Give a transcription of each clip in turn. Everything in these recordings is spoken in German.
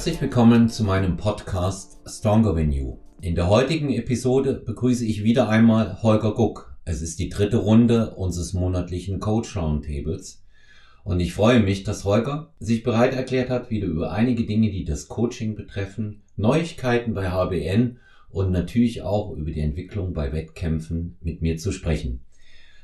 Herzlich willkommen zu meinem Podcast Stronger Than You. In der heutigen Episode begrüße ich wieder einmal Holger Guck. Es ist die dritte Runde unseres monatlichen Coach Roundtables. Und ich freue mich, dass Holger sich bereit erklärt hat, wieder über einige Dinge, die das Coaching betreffen, Neuigkeiten bei HBN und natürlich auch über die Entwicklung bei Wettkämpfen mit mir zu sprechen.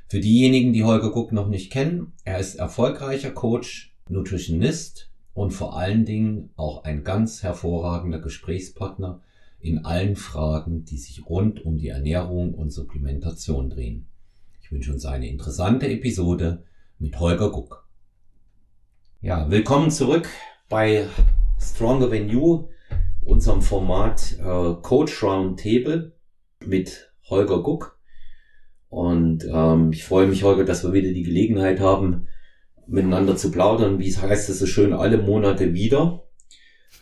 Für diejenigen, die Holger Guck noch nicht kennen, er ist erfolgreicher Coach, Nutritionist und vor allen Dingen auch ein ganz hervorragender Gesprächspartner in allen Fragen, die sich rund um die Ernährung und Supplementation drehen. Ich wünsche uns eine interessante Episode mit Holger Guck. Ja, willkommen zurück bei Stronger Than You, unserem Format äh, Coach Round Table mit Holger Guck. Und ähm, ich freue mich, Holger, dass wir wieder die Gelegenheit haben, miteinander zu plaudern. Wie es heißt es so schön, alle Monate wieder.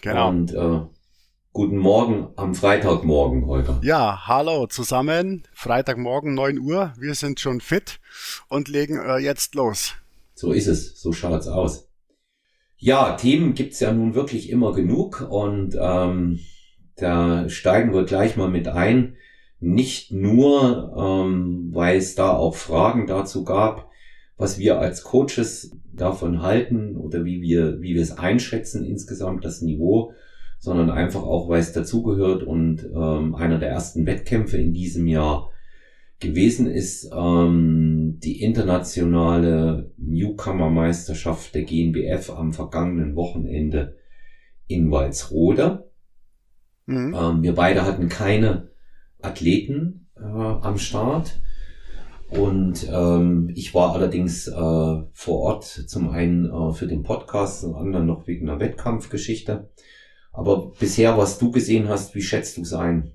Genau. Und äh, guten Morgen am Freitagmorgen, Holger. Ja, hallo zusammen. Freitagmorgen 9 Uhr. Wir sind schon fit und legen äh, jetzt los. So ist es. So schaut's aus. Ja, Themen gibt's ja nun wirklich immer genug und ähm, da steigen wir gleich mal mit ein. Nicht nur, ähm, weil es da auch Fragen dazu gab, was wir als Coaches davon halten oder wie wir, wie wir es einschätzen insgesamt, das Niveau, sondern einfach auch, weil es dazugehört und ähm, einer der ersten Wettkämpfe in diesem Jahr gewesen ist, ähm, die internationale Newcomer-Meisterschaft der GNBF am vergangenen Wochenende in Walsrode. Mhm. Ähm, wir beide hatten keine Athleten äh, am Start. Und ähm, ich war allerdings äh, vor Ort zum einen äh, für den Podcast, zum anderen noch wegen einer Wettkampfgeschichte. Aber bisher, was du gesehen hast, wie schätzt du es ein?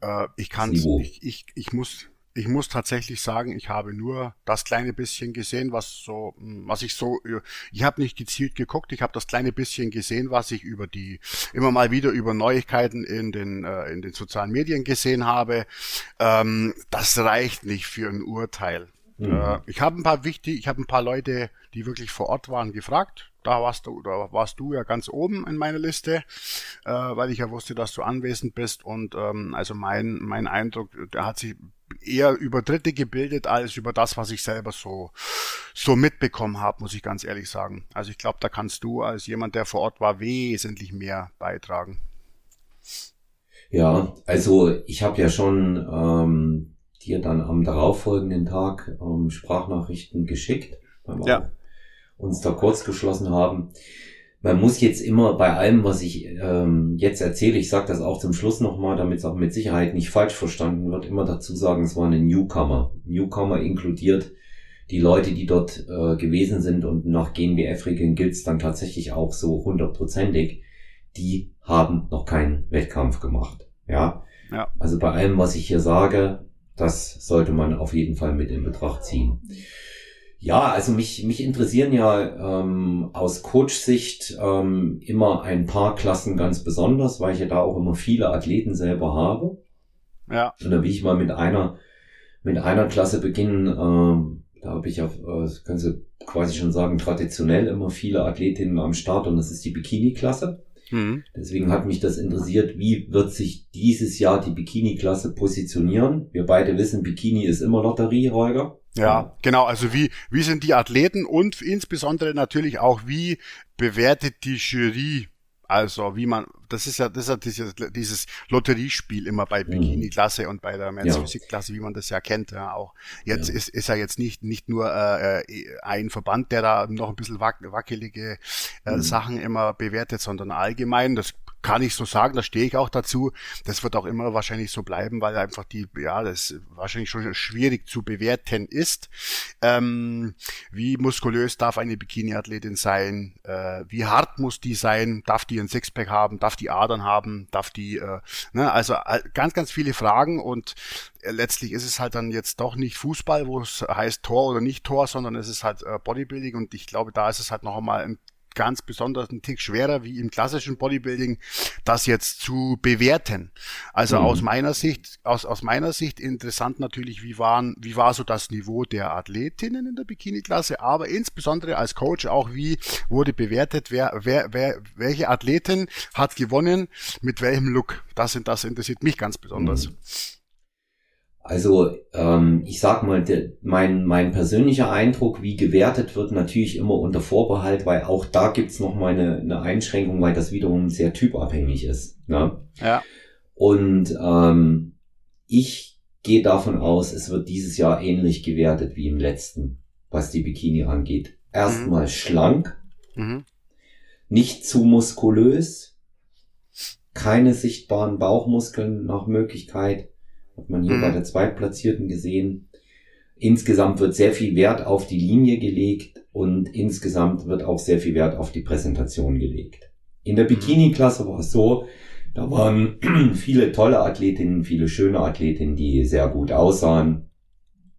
Äh, ich kann ich, ich, ich muss ich muss tatsächlich sagen, ich habe nur das kleine bisschen gesehen, was so, hm, was ich so, ich habe nicht gezielt geguckt, ich habe das kleine bisschen gesehen, was ich über die, immer mal wieder über Neuigkeiten in den, äh, in den sozialen Medien gesehen habe. Ähm, das reicht nicht für ein Urteil. Mhm. Äh, ich habe ein paar wichtig, ich habe ein paar Leute, die wirklich vor Ort waren, gefragt. Da warst du, da warst du ja ganz oben in meiner Liste, äh, weil ich ja wusste, dass du anwesend bist. Und ähm, also mein, mein Eindruck, der hat sich eher über Dritte gebildet als über das, was ich selber so, so mitbekommen habe, muss ich ganz ehrlich sagen. Also ich glaube, da kannst du als jemand, der vor Ort war, wesentlich mehr beitragen. Ja, also ich habe ja schon ähm, dir dann am darauffolgenden Tag ähm, Sprachnachrichten geschickt, weil wir ja. uns da kurz geschlossen haben man muss jetzt immer bei allem, was ich ähm, jetzt erzähle, ich sage das auch zum Schluss nochmal, damit es auch mit Sicherheit nicht falsch verstanden wird, immer dazu sagen, es war eine Newcomer. Newcomer inkludiert die Leute, die dort äh, gewesen sind und nach GNBF-Regeln gilt es dann tatsächlich auch so hundertprozentig, die haben noch keinen Wettkampf gemacht. Ja? ja. Also bei allem, was ich hier sage, das sollte man auf jeden Fall mit in Betracht ziehen. Ja, also mich, mich interessieren ja ähm, aus Coach-Sicht ähm, immer ein paar Klassen ganz besonders, weil ich ja da auch immer viele Athleten selber habe. Ja. Und da will ich mal mit einer, mit einer Klasse beginnen. Ähm, da habe ich auf, äh, können Sie quasi schon sagen, traditionell immer viele Athletinnen am Start und das ist die Bikini-Klasse. Mhm. Deswegen hat mich das interessiert, wie wird sich dieses Jahr die Bikini-Klasse positionieren? Wir beide wissen, Bikini ist immer Lotterie, Holger. Ja, genau. Also wie, wie sind die Athleten und insbesondere natürlich auch, wie bewertet die Jury also wie man, das ist ja, das ist ja dieses, dieses Lotteriespiel immer bei mhm. Bikini-Klasse und bei der Men's Physik-Klasse, wie man das ja kennt. Ja, auch jetzt ja. ist, ist ja jetzt nicht nicht nur äh, äh, ein Verband, der da noch ein bisschen wac wackelige äh, mhm. Sachen immer bewertet, sondern allgemein. Das kann ich so sagen, da stehe ich auch dazu. Das wird auch immer wahrscheinlich so bleiben, weil einfach die, ja, das wahrscheinlich schon schwierig zu bewerten ist. Ähm, wie muskulös darf eine Bikini-Athletin sein? Äh, wie hart muss die sein? Darf die ein Sixpack haben? Darf die Adern haben? Darf die, äh, ne? also äh, ganz, ganz viele Fragen und äh, letztlich ist es halt dann jetzt doch nicht Fußball, wo es heißt Tor oder nicht Tor, sondern es ist halt äh, Bodybuilding und ich glaube, da ist es halt noch einmal ein ganz besonders ein Tick schwerer wie im klassischen Bodybuilding, das jetzt zu bewerten. Also mhm. aus meiner Sicht, aus, aus meiner Sicht interessant natürlich, wie waren, wie war so das Niveau der Athletinnen in der Bikini-Klasse, aber insbesondere als Coach auch, wie wurde bewertet, wer, wer, wer, welche Athletin hat gewonnen, mit welchem Look. Das, das interessiert mich ganz besonders. Mhm. Also ähm, ich sag mal, der, mein, mein persönlicher Eindruck, wie gewertet wird, natürlich immer unter Vorbehalt, weil auch da gibt's noch mal eine, eine Einschränkung, weil das wiederum sehr typabhängig ist. Ne? Ja. Und ähm, ich gehe davon aus, es wird dieses Jahr ähnlich gewertet wie im letzten, was die Bikini angeht. Erstmal mhm. schlank, mhm. nicht zu muskulös, keine sichtbaren Bauchmuskeln nach Möglichkeit hat man hier mhm. bei der Zweitplatzierten gesehen. Insgesamt wird sehr viel Wert auf die Linie gelegt und insgesamt wird auch sehr viel Wert auf die Präsentation gelegt. In der. Bikini-Klasse war es so, da waren viele tolle Athletinnen, viele schöne Athletinnen, die sehr gut aussahen.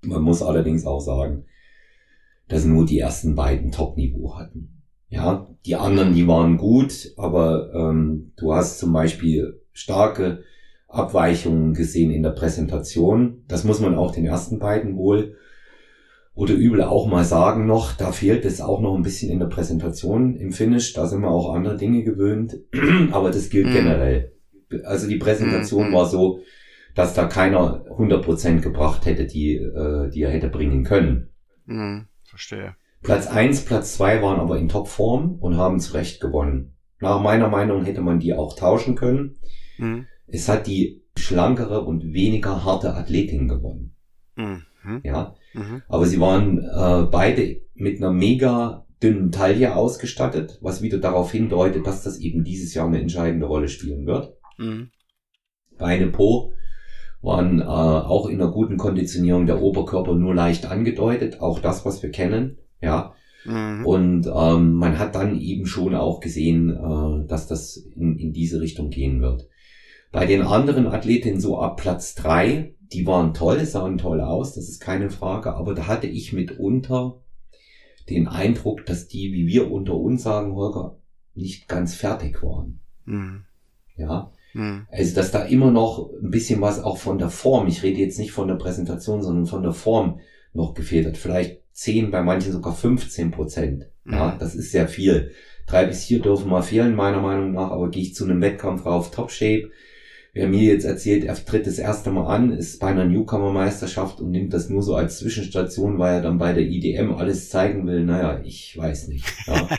Man muss allerdings auch sagen, dass nur die ersten beiden Top-Niveau hatten. Ja, die anderen, die waren gut, aber ähm, du hast zum Beispiel starke Abweichungen gesehen in der Präsentation. Das muss man auch den ersten beiden wohl oder übel auch mal sagen noch. Da fehlt es auch noch ein bisschen in der Präsentation im Finish. Da sind wir auch andere Dinge gewöhnt. Aber das gilt mhm. generell. Also die Präsentation mhm. war so, dass da keiner 100% gebracht hätte, die, äh, die er hätte bringen können. Mhm. Verstehe. Platz eins, Platz zwei waren aber in Topform und haben zu Recht gewonnen. Nach meiner Meinung hätte man die auch tauschen können. Mhm. Es hat die schlankere und weniger harte Athletin gewonnen. Mhm. Ja. Mhm. Aber sie waren äh, beide mit einer mega dünnen Taille ausgestattet, was wieder darauf hindeutet, dass das eben dieses Jahr eine entscheidende Rolle spielen wird. Mhm. Beine Po waren äh, auch in einer guten Konditionierung der Oberkörper nur leicht angedeutet, auch das, was wir kennen, ja. Mhm. Und ähm, man hat dann eben schon auch gesehen, äh, dass das in, in diese Richtung gehen wird. Bei den anderen Athletinnen so ab Platz drei, die waren toll, sahen toll aus, das ist keine Frage, aber da hatte ich mitunter den Eindruck, dass die, wie wir unter uns sagen, Holger, nicht ganz fertig waren. Mhm. Ja. Mhm. Also, dass da immer noch ein bisschen was auch von der Form, ich rede jetzt nicht von der Präsentation, sondern von der Form noch gefehlt hat. Vielleicht 10, bei manchen sogar 15 Prozent. Ja, mhm. das ist sehr viel. Drei bis vier dürfen mal fehlen, meiner Meinung nach, aber gehe ich zu einem Wettkampf auf Top Shape, Wer mir jetzt erzählt, er tritt das erste Mal an, ist bei einer Newcomer-Meisterschaft und nimmt das nur so als Zwischenstation, weil er dann bei der IDM alles zeigen will, naja, ich weiß nicht. Ja,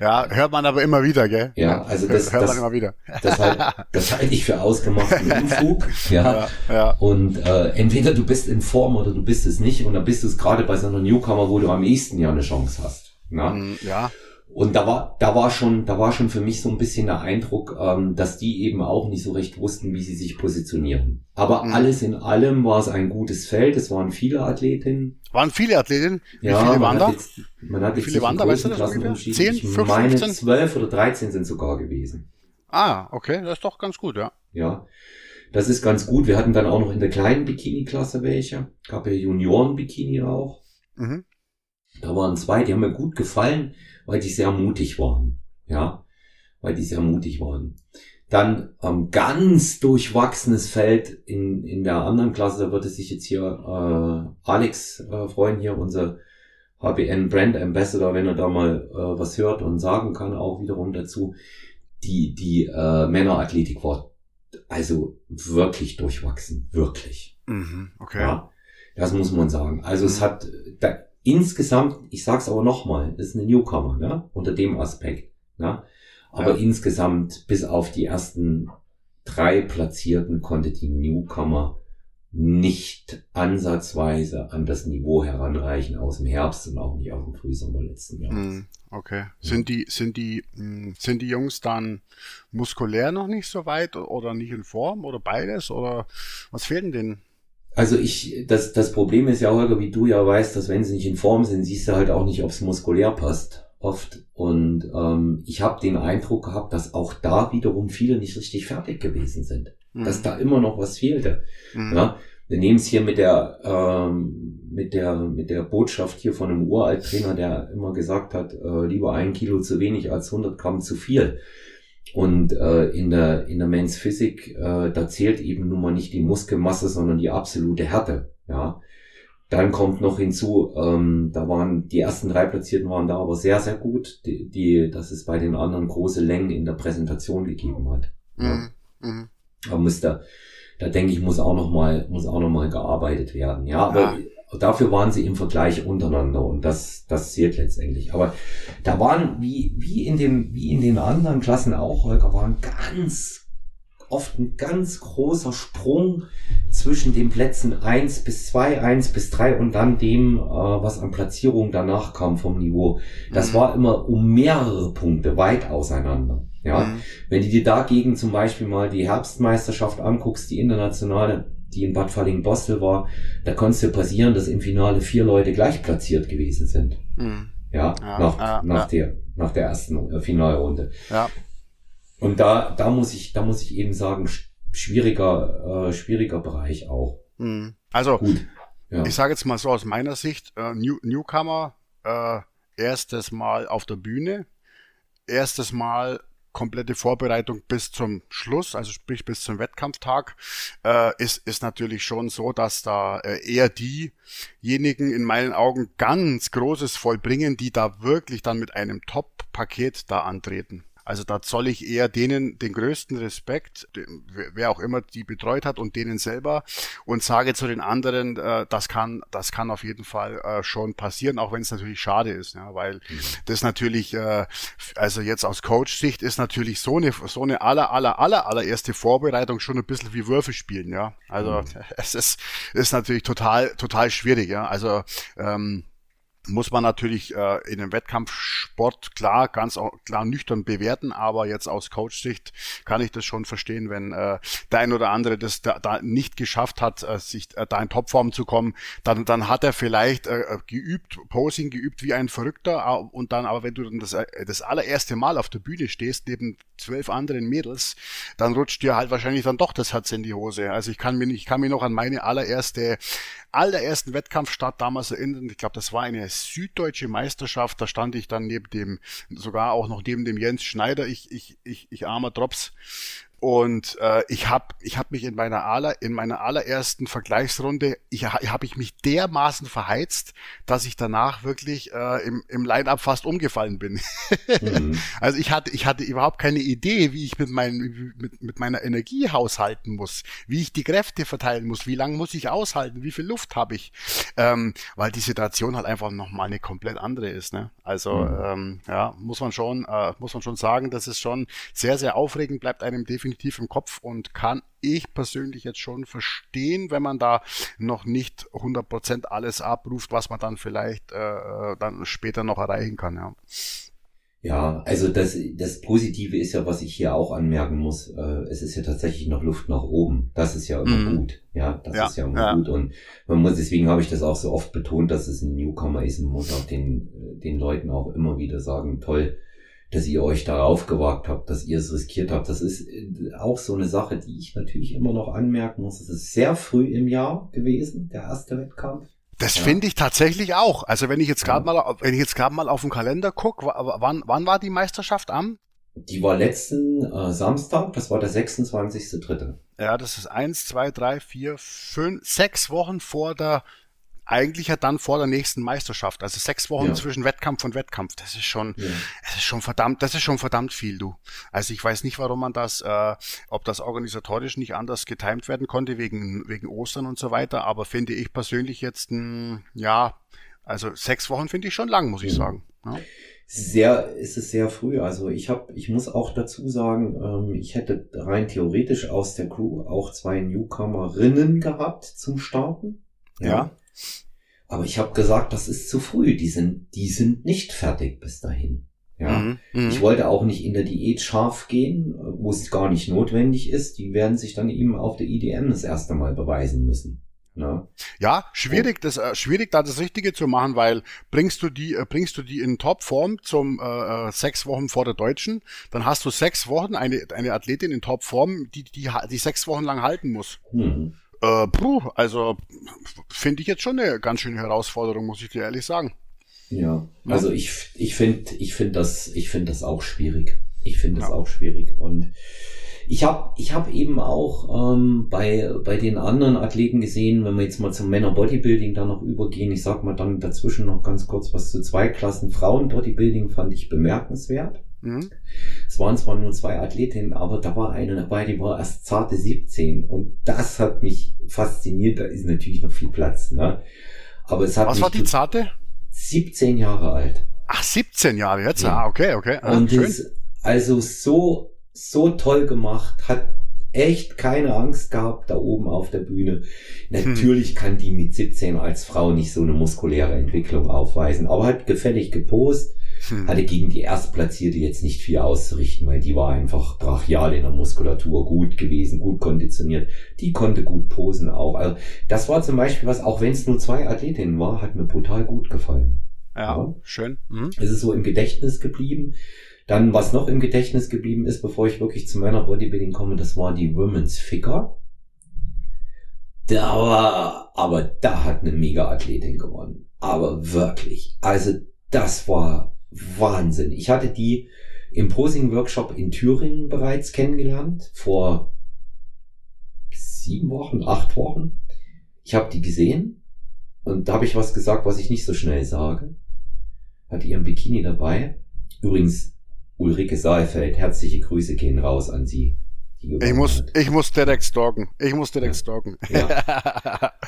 ja hört man aber immer wieder, gell? Ja, also das, hört das, man immer wieder. das, halt, das halte ich für ausgemachten Unfug. Ja, ja, ja. Und äh, entweder du bist in Form oder du bist es nicht und dann bist du es gerade bei so einer Newcomer, wo du am ehesten ja eine Chance hast. Na? Mm, ja. Und da war, da war schon, da war schon für mich so ein bisschen der Eindruck, ähm, dass die eben auch nicht so recht wussten, wie sie sich positionieren. Aber mhm. alles in allem war es ein gutes Feld. Es waren viele Athletinnen. Waren viele Athletinnen? Wie ja, viele waren da? Jetzt, man hat wie viele waren da, weißt du das ungefähr? 10, 15? Ich meine, 12 oder 13 sind sogar gewesen. Ah, okay, das ist doch ganz gut, ja. Ja, das ist ganz gut. Wir hatten dann auch noch in der kleinen Bikini-Klasse welche. Gab ja Junioren-Bikini auch. Mhm. Da waren zwei, die haben mir gut gefallen weil die sehr mutig waren. Ja, weil die sehr mutig waren. Dann ähm, ganz durchwachsenes Feld in, in der anderen Klasse, da würde sich jetzt hier äh, Alex äh, freuen, hier unser HBN Brand Ambassador, wenn er da mal äh, was hört und sagen kann, auch wiederum dazu. Die, die äh, Männerathletik war also wirklich durchwachsen, wirklich. Mhm, okay. Ja, das muss man sagen. Also mhm. es hat, da, insgesamt, ich sag's aber nochmal, das ist eine Newcomer, ne? unter dem Aspekt. Ne? Aber ja. insgesamt, bis auf die ersten drei Platzierten, konnte die Newcomer nicht ansatzweise an das Niveau heranreichen aus dem Herbst und auch nicht aus dem Frühsommer letzten Jahres. Hm, okay. Sind die, sind die, hm, sind die Jungs dann muskulär noch nicht so weit oder nicht in Form oder beides oder was fehlt denn? Also ich, das, das Problem ist ja, Holger, wie du ja weißt, dass wenn sie nicht in Form sind, siehst du halt auch nicht, ob es muskulär passt. Oft. Und ähm, ich habe den Eindruck gehabt, dass auch da wiederum viele nicht richtig fertig gewesen sind. Mhm. Dass da immer noch was fehlte. Mhm. Ja? Wir nehmen es hier mit der, ähm, mit der, mit der Botschaft hier von einem Uralttrainer, der immer gesagt hat, äh, lieber ein Kilo zu wenig als 100 Gramm zu viel. Und äh, in der in der Men's Physik, äh, da zählt eben nun mal nicht die Muskelmasse, sondern die absolute Härte. Ja, dann kommt noch hinzu, ähm, da waren die ersten drei Platzierten waren da aber sehr sehr gut, die, die dass es bei den anderen große Längen in der Präsentation gegeben hat. Ja. Mhm. Mhm. Da muss da, da denke ich, muss auch noch mal muss auch noch mal gearbeitet werden. Ja, aber ja dafür waren sie im Vergleich untereinander und das, das zählt letztendlich. Aber da waren, wie, wie in dem, wie in den anderen Klassen auch, Holger, waren ganz oft ein ganz großer Sprung zwischen den Plätzen eins bis zwei, eins bis drei und dann dem, äh, was an Platzierung danach kam vom Niveau. Das mhm. war immer um mehrere Punkte weit auseinander. Ja, mhm. wenn du dir dagegen zum Beispiel mal die Herbstmeisterschaft anguckst, die internationale, die in Bad Falling-Bostel war, da konnte es ja passieren, dass im Finale vier Leute gleich platziert gewesen sind. Mhm. Ja, ja, nach, ja, nach, ja. Der, nach der ersten äh, Finalrunde. Ja. Und da, da muss ich, da muss ich eben sagen, schwieriger, äh, schwieriger Bereich auch. Mhm. Also, Gut. ich sage jetzt mal so aus meiner Sicht, äh, New, Newcomer, äh, erstes Mal auf der Bühne, erstes Mal komplette Vorbereitung bis zum Schluss, also sprich bis zum Wettkampftag, äh, ist, ist natürlich schon so, dass da äh, eher diejenigen in meinen Augen ganz Großes vollbringen, die da wirklich dann mit einem Top-Paket da antreten. Also da zoll ich eher denen den größten Respekt, wer auch immer die betreut hat und denen selber und sage zu den anderen, äh, das kann, das kann auf jeden Fall äh, schon passieren, auch wenn es natürlich schade ist, ja, weil mhm. das natürlich, äh, also jetzt aus Coach-Sicht ist natürlich so eine, so eine aller, aller, aller, allererste Vorbereitung schon ein bisschen wie Würfe spielen, ja. Also mhm. es ist, ist natürlich total, total schwierig, ja. Also ähm, muss man natürlich äh, in einem Wettkampfsport klar, ganz klar nüchtern bewerten, aber jetzt aus Coach-Sicht kann ich das schon verstehen, wenn äh, der ein oder andere das da, da nicht geschafft hat, äh, sich äh, da in Topform zu kommen, dann, dann hat er vielleicht äh, äh geübt, Posing geübt wie ein Verrückter und dann, aber wenn du dann das, äh, das allererste Mal auf der Bühne stehst, neben zwölf anderen Mädels, dann rutscht dir halt wahrscheinlich dann doch das Herz in die Hose. Also ich kann mir, ich kann mich noch an meine allererste allerersten Wettkampfstart damals erinnern. Ich glaube, das war eine süddeutsche Meisterschaft. Da stand ich dann neben dem, sogar auch noch neben dem Jens Schneider, ich, ich, ich, ich armer Drops. Und äh, ich habe ich hab mich in meiner aller in meiner allerersten Vergleichsrunde, ich habe ich mich dermaßen verheizt, dass ich danach wirklich äh, im, im Line-up fast umgefallen bin. Mhm. Also ich hatte ich hatte überhaupt keine Idee, wie ich mit, mein, mit, mit meiner Energie haushalten muss, wie ich die Kräfte verteilen muss, wie lange muss ich aushalten, wie viel Luft habe ich, ähm, weil die Situation halt einfach noch mal eine komplett andere ist. Ne? Also mhm. ähm, ja, muss man schon äh, muss man schon sagen, dass es schon sehr sehr aufregend bleibt einem definitiv definitiv im Kopf und kann ich persönlich jetzt schon verstehen, wenn man da noch nicht 100% alles abruft, was man dann vielleicht äh, dann später noch erreichen kann. Ja. Ja, also das, das Positive ist ja, was ich hier auch anmerken muss, äh, es ist ja tatsächlich noch Luft nach oben. Das ist ja immer mm. gut. Ja, das ja, ist ja immer ja. gut. Und man muss, deswegen habe ich das auch so oft betont, dass es ein Newcomer ist und muss auch den, den Leuten auch immer wieder sagen, toll, dass ihr euch darauf gewagt habt, dass ihr es riskiert habt. Das ist äh, auch so eine Sache, die ich natürlich immer noch anmerken muss. Es ist sehr früh im Jahr gewesen, der erste Wettkampf. Das ja. finde ich tatsächlich auch. Also wenn ich jetzt gerade ja. mal, wenn ich jetzt gerade mal auf den Kalender gucke, wann, wann war die Meisterschaft am? Die war letzten äh, Samstag, das war der 26.3. Ja, das ist eins, zwei, drei, vier, fünf, sechs Wochen vor der eigentlich ja dann vor der nächsten Meisterschaft. Also sechs Wochen ja. zwischen Wettkampf und Wettkampf. Das ist schon, ja. das ist schon verdammt, das ist schon verdammt viel, du. Also ich weiß nicht, warum man das, äh, ob das organisatorisch nicht anders getimt werden konnte wegen wegen Ostern und so weiter. Aber finde ich persönlich jetzt, ein, ja, also sechs Wochen finde ich schon lang, muss ich ja. sagen. Ja. Sehr ist es sehr früh. Also ich habe, ich muss auch dazu sagen, ähm, ich hätte rein theoretisch aus der Crew auch zwei Newcomerinnen gehabt zum Starten. ja. Aber ich habe gesagt, das ist zu früh. Die sind, die sind nicht fertig bis dahin. Ja, mhm, mhm, ich wollte auch nicht in der Diät scharf gehen, wo es gar nicht notwendig ist. Die werden sich dann eben auf der IDM das erste Mal beweisen müssen. Ja, ja schwierig, das, äh, schwierig da das Richtige zu machen, weil bringst du die, äh, bringst du die in Topform zum äh, äh, sechs Wochen vor der Deutschen, dann hast du sechs Wochen eine, eine Athletin in Topform, die, die, die sechs Wochen lang halten muss. Mhm. Äh, puh, also finde ich jetzt schon eine ganz schöne Herausforderung, muss ich dir ehrlich sagen. Ja, also ich, ich finde ich finde das, ich finde das auch schwierig. Ich finde das ja. auch schwierig. Und ich habe ich hab eben auch ähm, bei, bei den anderen Athleten gesehen, wenn wir jetzt mal zum Männer Bodybuilding da noch übergehen, ich sag mal dann dazwischen noch ganz kurz was zu zwei Klassen. Frauen Bodybuilding fand ich bemerkenswert. Mhm. Es waren zwar nur zwei Athletinnen, aber da war eine dabei, die war erst zarte 17 und das hat mich fasziniert. Da ist natürlich noch viel Platz. Ne? Aber es hat Was war die zarte? 17 Jahre alt. Ach, 17 Jahre jetzt? Ja. Ah, okay, okay. Ah, und schön. Ist also so, so toll gemacht, hat echt keine Angst gehabt da oben auf der Bühne. Natürlich hm. kann die mit 17 als Frau nicht so eine muskuläre Entwicklung aufweisen, aber hat gefällig gepost hm. hatte gegen die Erstplatzierte jetzt nicht viel auszurichten, weil die war einfach brachial in der Muskulatur gut gewesen, gut konditioniert. Die konnte gut posen auch. Also das war zum Beispiel was, auch wenn es nur zwei Athletinnen war, hat mir brutal gut gefallen. Ja, ja. schön. Mhm. Es ist so im Gedächtnis geblieben. Dann, was noch im Gedächtnis geblieben ist, bevor ich wirklich zu meiner Bodybuilding komme, das war die Women's Figure. Da war, aber da hat eine Mega-Athletin gewonnen. Aber wirklich. Also, das war Wahnsinn. Ich hatte die im Posing-Workshop in Thüringen bereits kennengelernt, vor sieben Wochen, acht Wochen. Ich habe die gesehen und da habe ich was gesagt, was ich nicht so schnell sage. Hatte ihren Bikini dabei. Übrigens, Ulrike Saalfeld, herzliche Grüße gehen raus an Sie. Ich muss, ich muss direkt stalken. Ich muss direkt ja. stalken. Ja.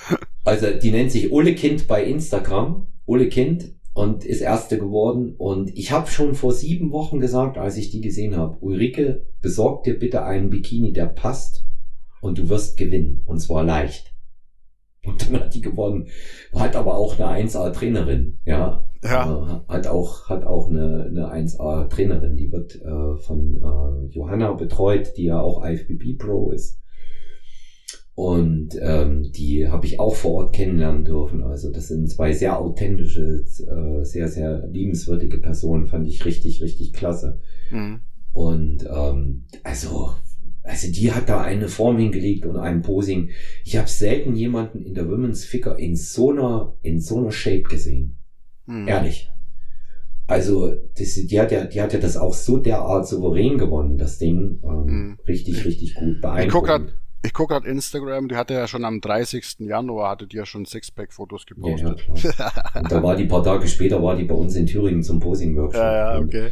Also, die nennt sich Ole Kind bei Instagram. Ole Kind und ist Erste geworden. Und ich habe schon vor sieben Wochen gesagt, als ich die gesehen habe, Ulrike, besorg dir bitte einen Bikini, der passt und du wirst gewinnen. Und zwar leicht. Und dann hat die gewonnen. Hat aber auch eine 1A-Trainerin, ja. Ja. Äh, hat auch, hat auch eine, eine 1A-Trainerin, die wird äh, von äh, Johanna betreut, die ja auch IFBB Pro ist. Und ähm, die habe ich auch vor Ort kennenlernen dürfen. Also das sind zwei sehr authentische, äh, sehr, sehr liebenswürdige Personen, fand ich richtig, richtig klasse. Mhm. Und ähm, also, also die hat da eine Form hingelegt und ein Posing. Ich habe selten jemanden in der Women's Figure in so einer, in so einer Shape gesehen. Mhm. Ehrlich. Also, das, die, hat ja, die hat ja das auch so derart souverän gewonnen, das Ding. Ähm, mhm. Richtig, richtig gut beeindruckend. Ich gucke gerade Instagram, die hatte ja schon am 30. Januar, hatte die ja schon Sixpack-Fotos gepostet. Ja, ja, da war die paar Tage später, war die bei uns in Thüringen zum Posing-Workshop. Ja, ja, okay.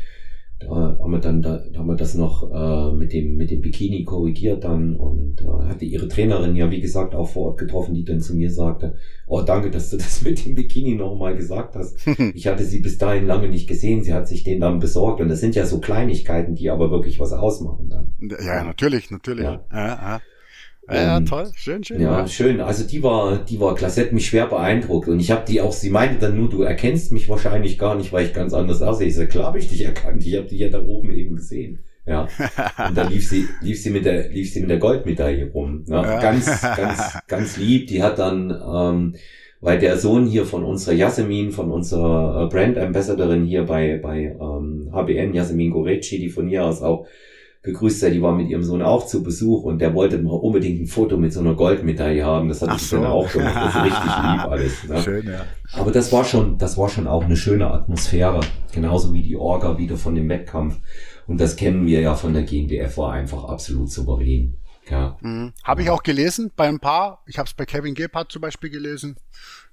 Da haben wir dann, da, da haben wir das noch äh, mit dem mit dem Bikini korrigiert dann und äh, hatte ihre Trainerin ja wie gesagt auch vor Ort getroffen, die dann zu mir sagte, oh danke, dass du das mit dem Bikini nochmal gesagt hast. ich hatte sie bis dahin lange nicht gesehen, sie hat sich den dann besorgt und das sind ja so Kleinigkeiten, die aber wirklich was ausmachen dann. Ja, natürlich, natürlich. Ja. Ja, ja. Ja, ähm, toll, schön, schön. Ja, ja, schön. Also die war, die war klasse, hat mich schwer beeindruckt. Und ich habe die auch, sie meinte dann nur, du erkennst mich wahrscheinlich gar nicht, weil ich ganz anders aussehe. Ich sage, klar habe ich dich erkannt. Ich habe dich ja da oben eben gesehen. Ja. Und dann lief sie, lief sie mit der, lief sie mit der Goldmedaille rum. Ne? Ja. Ganz, ganz, ganz lieb. Die hat dann, ähm, weil der Sohn hier von unserer Yasemin, von unserer äh, Brand Ambassadorin hier bei, bei ähm, HBN, Yasemin Gorecci, die von hier aus auch gegrüßt sei, die war mit ihrem Sohn auch zu Besuch und der wollte mal unbedingt ein Foto mit so einer Goldmedaille haben. Das hat ich so. dann auch gemacht. Das ist richtig lieb alles. Ne? Schön, ja. Aber das war schon, das war schon auch eine schöne Atmosphäre. Genauso wie die Orga wieder von dem Wettkampf. Und das kennen wir ja von der GmbF, war einfach absolut souverän. Ja. Mhm. Habe ich auch gelesen bei ein paar. Ich habe es bei Kevin Gebhardt zum Beispiel gelesen.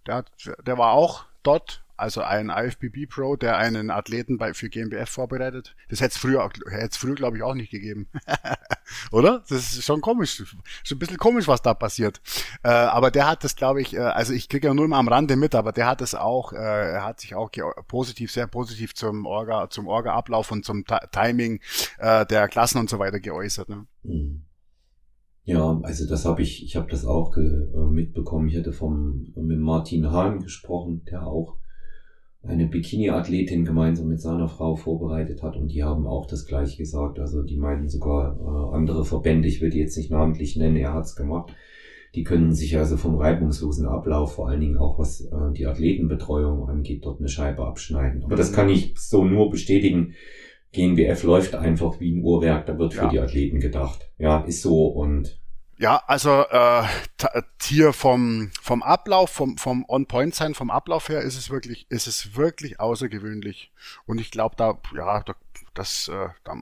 Der, hat, der war auch dort also ein IFBB Pro, der einen Athleten bei, für GmbF vorbereitet. Das hätte es früher, hätte früher, glaube ich, auch nicht gegeben. Oder? Das ist schon komisch. Schon ein bisschen komisch, was da passiert. Äh, aber der hat das, glaube ich, äh, also ich kriege ja nur mal am Rande mit, aber der hat es auch, äh, er hat sich auch positiv, sehr positiv zum Orga, zum Orga-Ablauf und zum T Timing äh, der Klassen und so weiter geäußert. Ne? Mhm. Ja, also das habe ich, ich habe das auch äh, mitbekommen. Ich hatte vom mit Martin Hahn gesprochen, der auch eine Bikini-Athletin gemeinsam mit seiner Frau vorbereitet hat und die haben auch das gleiche gesagt. Also die meinten sogar äh, andere Verbände, ich will die jetzt nicht namentlich nennen, er hat's gemacht. Die können sich also vom reibungslosen Ablauf, vor allen Dingen auch was äh, die Athletenbetreuung angeht, dort eine Scheibe abschneiden. Aber das kann ich so nur bestätigen. GNBF läuft einfach wie ein Uhrwerk, da wird für ja. die Athleten gedacht. Ja, ist so und Ja, also äh, hier vom vom Ablauf, vom vom On-Point sein, vom Ablauf her ist es wirklich, ist es wirklich außergewöhnlich. Und ich glaube, da ja, da, das äh, da,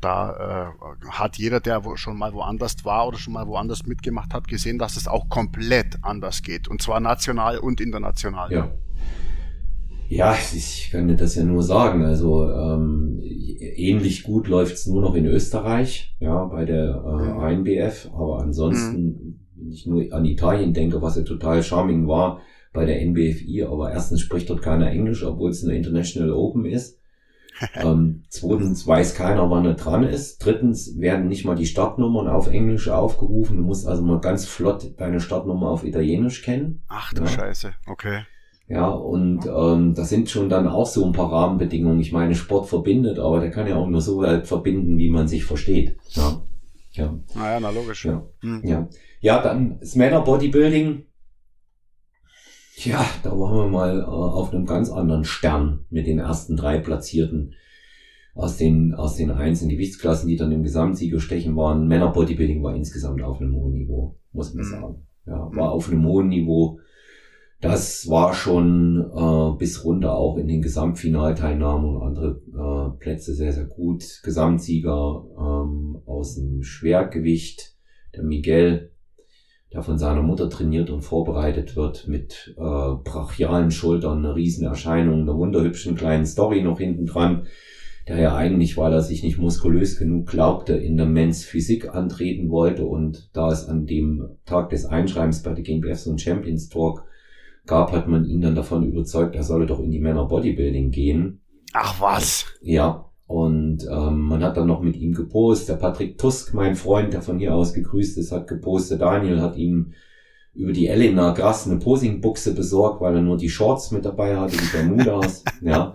da äh, hat jeder, der schon mal woanders war oder schon mal woanders mitgemacht hat, gesehen, dass es auch komplett anders geht. Und zwar national und international. Ja. Ja, ich kann dir das ja nur sagen. Also ähm, ähnlich gut läuft's nur noch in Österreich, ja, bei der äh, ANBF. Aber ansonsten, mhm. wenn ich nur an Italien denke, was ja total charming war bei der NBFI, aber erstens spricht dort keiner Englisch, obwohl es eine International Open ist. ähm, zweitens weiß keiner, wann er dran ist. Drittens werden nicht mal die Startnummern auf Englisch aufgerufen. Du musst also mal ganz flott deine Startnummer auf Italienisch kennen. Ach du ja. Scheiße, okay. Ja, und ähm, das sind schon dann auch so ein paar Rahmenbedingungen. Ich meine, Sport verbindet, aber der kann ja auch nur so weit verbinden, wie man sich versteht. Ja. Ja. Naja, na logisch. Ja. Hm. ja. Ja, dann das Männer Bodybuilding. Ja, da waren wir mal äh, auf einem ganz anderen Stern mit den ersten drei Platzierten aus den, aus den einzelnen Gewichtsklassen, die dann im Gesamtsieger stechen waren. Männer Bodybuilding war insgesamt auf einem hohen Niveau, muss man hm. sagen. Ja, war auf einem hohen Niveau das war schon äh, bis runter auch in den Gesamtfinalteilnahmen und andere äh, Plätze sehr, sehr gut. Gesamtsieger ähm, aus dem Schwergewicht, der Miguel, der von seiner Mutter trainiert und vorbereitet wird mit äh, brachialen Schultern, einer riesen Erscheinung, einer wunderhübschen kleinen Story noch hinten dran, der ja eigentlich, weil er sich nicht muskulös genug glaubte, in der Men's Physik antreten wollte und da es an dem Tag des Einschreibens bei der GmbF so ein Champions Talk gab, hat man ihn dann davon überzeugt, er solle doch in die Männer Bodybuilding gehen. Ach was? Ja. Und ähm, man hat dann noch mit ihm gepostet. Der Patrick Tusk, mein Freund, der von hier aus gegrüßt ist, hat gepostet. Daniel hat ihm über die Elena Grass eine Posingbuchse besorgt, weil er nur die Shorts mit dabei hatte, die Bermudas. ja.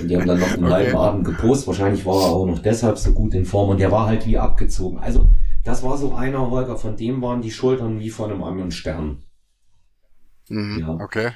Und die haben dann noch einen okay. halben Abend gepostet. Wahrscheinlich war er auch noch deshalb so gut in Form und der war halt wie abgezogen. Also das war so einer, Holger, von dem waren die Schultern wie von einem anderen Stern. Mhm, ja. Okay.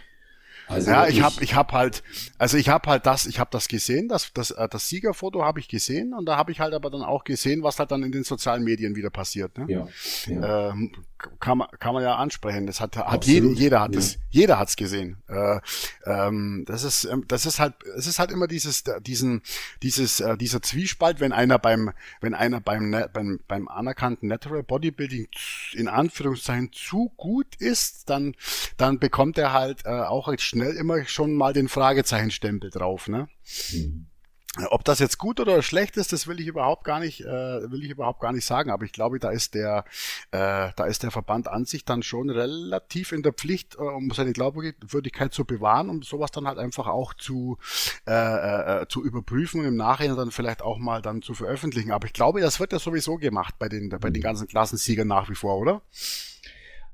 Also ja, ich habe ich hab halt, also ich habe halt das, ich habe das gesehen, das, das, äh, das Siegerfoto habe ich gesehen und da habe ich halt aber dann auch gesehen, was halt dann in den sozialen Medien wieder passiert. Ne? Ja, ja. Ähm, kann man kann man ja ansprechen. Das hat hat jeder, jeder hat es, ja. jeder hat's gesehen. Äh, ähm, das ist ähm, das ist halt es ist halt immer dieses diesen dieses äh, dieser Zwiespalt, wenn einer beim wenn einer beim beim beim anerkannten Natural Bodybuilding in Anführungszeichen zu gut ist, dann dann bekommt er halt äh, auch als schnell immer schon mal den Fragezeichenstempel drauf, ne? Mhm. Ob das jetzt gut oder schlecht ist, das will ich überhaupt gar nicht, äh, will ich überhaupt gar nicht sagen. Aber ich glaube, da ist der, äh, da ist der Verband an sich dann schon relativ in der Pflicht, äh, um seine Glaubwürdigkeit zu bewahren, um sowas dann halt einfach auch zu, äh, äh, zu überprüfen und im Nachhinein dann vielleicht auch mal dann zu veröffentlichen. Aber ich glaube, das wird ja sowieso gemacht bei den, bei den mhm. ganzen Klassensiegern nach wie vor, oder?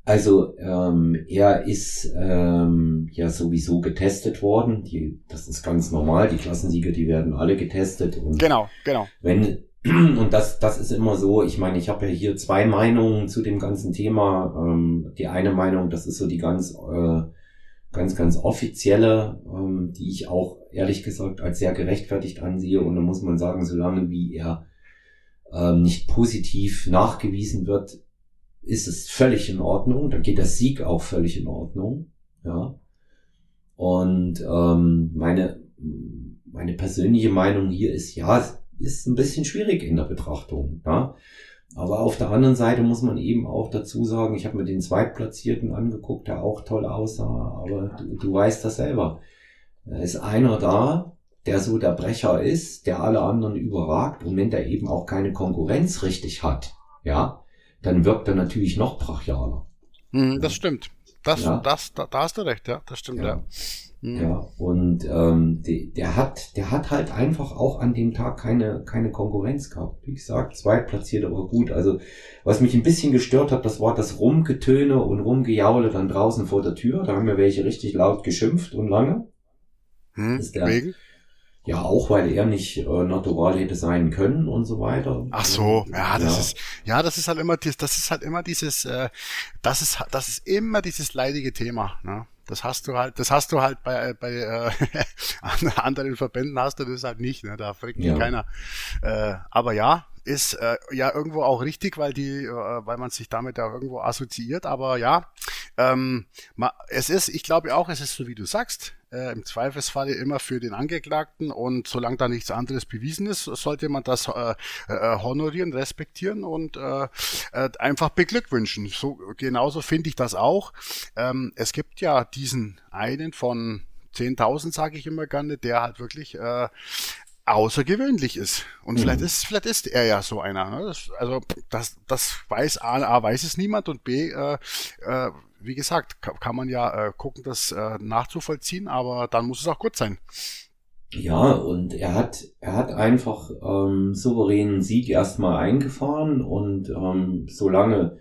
Also ähm, er ist ähm, ja sowieso getestet worden. Die, das ist ganz normal. Die Klassensieger, die werden alle getestet. Und genau, genau. Wenn und das, das ist immer so. Ich meine, ich habe ja hier zwei Meinungen zu dem ganzen Thema. Ähm, die eine Meinung, das ist so die ganz, äh, ganz, ganz offizielle, ähm, die ich auch ehrlich gesagt als sehr gerechtfertigt ansehe. Und da muss man sagen, solange wie er ähm, nicht positiv nachgewiesen wird, ist es völlig in Ordnung. Dann geht der Sieg auch völlig in Ordnung. Ja. Und ähm, meine, meine persönliche Meinung hier ist, ja, ist ein bisschen schwierig in der Betrachtung. Ja. Aber auf der anderen Seite muss man eben auch dazu sagen, ich habe mir den Zweitplatzierten angeguckt, der auch toll aussah, aber du, du weißt das selber. Da ist einer da, der so der Brecher ist, der alle anderen überragt und wenn der eben auch keine Konkurrenz richtig hat, ja, dann wirkt er natürlich noch brachialer. Mhm, das stimmt. Das, ja. das, da, da, hast du recht, ja, das stimmt, ja. ja. Mhm. Ja, und ähm, die, der hat, der hat halt einfach auch an dem Tag keine, keine Konkurrenz gehabt. Wie gesagt, zweitplatziert, aber gut. Also, was mich ein bisschen gestört hat, das war das Rumgetöne und Rumgejaule dann draußen vor der Tür. Da haben wir welche richtig laut geschimpft und lange. Hm, der, wegen? Ja, auch weil er nicht äh, natural hätte sein können und so weiter. Ach so, ja, das ja. ist ja, das ist halt immer das ist halt immer dieses äh, das ist das ist immer dieses leidige Thema, ne? Das hast du halt, das hast du halt bei, bei äh, anderen Verbänden hast du das halt nicht, ne? Da fragt ja. keiner. Äh, aber ja, ist äh, ja irgendwo auch richtig, weil die, äh, weil man sich damit ja irgendwo assoziiert. Aber ja, ähm, es ist, ich glaube auch, es ist so wie du sagst, äh, im Zweifelsfalle immer für den Angeklagten und solange da nichts anderes bewiesen ist, sollte man das äh, äh, honorieren, respektieren und äh, äh, einfach beglückwünschen. So genauso finde ich das auch. Ähm, es gibt ja diesen einen von 10.000, sage ich immer gerne, der halt wirklich äh, außergewöhnlich ist. Und mhm. vielleicht ist vielleicht ist er ja so einer. Ne? Das, also das, das weiß A, A weiß es niemand und B äh, äh, wie gesagt, kann, man ja äh, gucken, das äh, nachzuvollziehen, aber dann muss es auch gut sein. Ja, und er hat, er hat einfach ähm, souveränen Sieg erstmal eingefahren und ähm, solange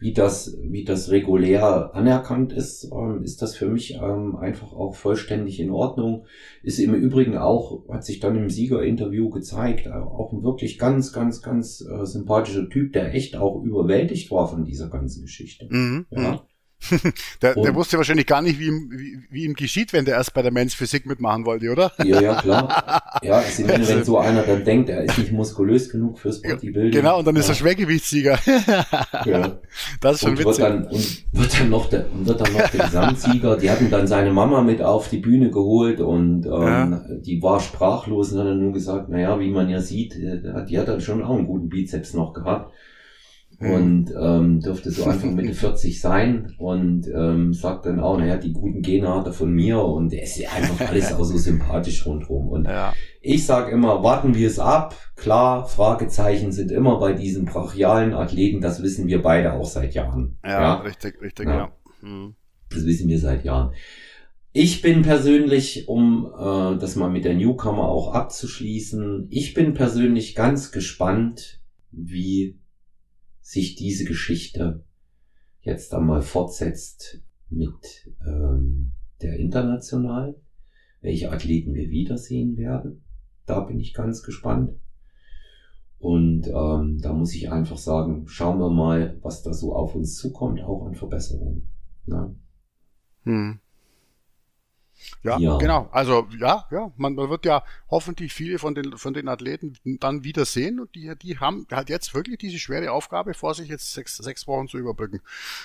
wie das, wie das regulär anerkannt ist, ähm, ist das für mich ähm, einfach auch vollständig in Ordnung. Ist im Übrigen auch, hat sich dann im Siegerinterview gezeigt, äh, auch ein wirklich ganz, ganz, ganz äh, sympathischer Typ, der echt auch überwältigt war von dieser ganzen Geschichte. Mhm. Ja. Der, der wusste wahrscheinlich gar nicht, wie ihm, wie, wie ihm geschieht, wenn der erst bei der Men's Physik mitmachen wollte, oder? Ja, ja, klar. Ja, ich meine, wenn so einer dann denkt, er ist nicht muskulös genug fürs Bodybuilding. Genau, und dann ist er Schwergewichtssieger. ja. Das ist schon und witzig. Wird dann, und wird dann noch der, wird dann noch der Gesamtsieger. Die hatten dann seine Mama mit auf die Bühne geholt und ähm, ja. die war sprachlos und hat dann nur gesagt, naja, wie man ja sieht, äh, die hat dann schon auch einen guten Bizeps noch gehabt. Mhm. und ähm, dürfte so Anfang Mitte 40 sein und ähm, sagt dann auch, naja, die guten Gene hat er von mir und er ist ja einfach alles auch so sympathisch rundherum. Und ja. ich sag immer, warten wir es ab. Klar, Fragezeichen sind immer bei diesen brachialen Athleten, das wissen wir beide auch seit Jahren. Ja, ja. richtig, richtig, ja. ja. Mhm. Das wissen wir seit Jahren. Ich bin persönlich, um äh, das mal mit der Newcomer auch abzuschließen, ich bin persönlich ganz gespannt, wie sich diese Geschichte jetzt einmal fortsetzt mit ähm, der International, welche Athleten wir wiedersehen werden. Da bin ich ganz gespannt. Und ähm, da muss ich einfach sagen, schauen wir mal, was da so auf uns zukommt, auch an Verbesserungen. Ne? Hm. Ja, ja, genau. Also ja, ja, man, man wird ja hoffentlich viele von den von den Athleten dann wieder sehen und die die haben halt jetzt wirklich diese schwere Aufgabe vor sich, jetzt sechs, sechs Wochen zu überbrücken.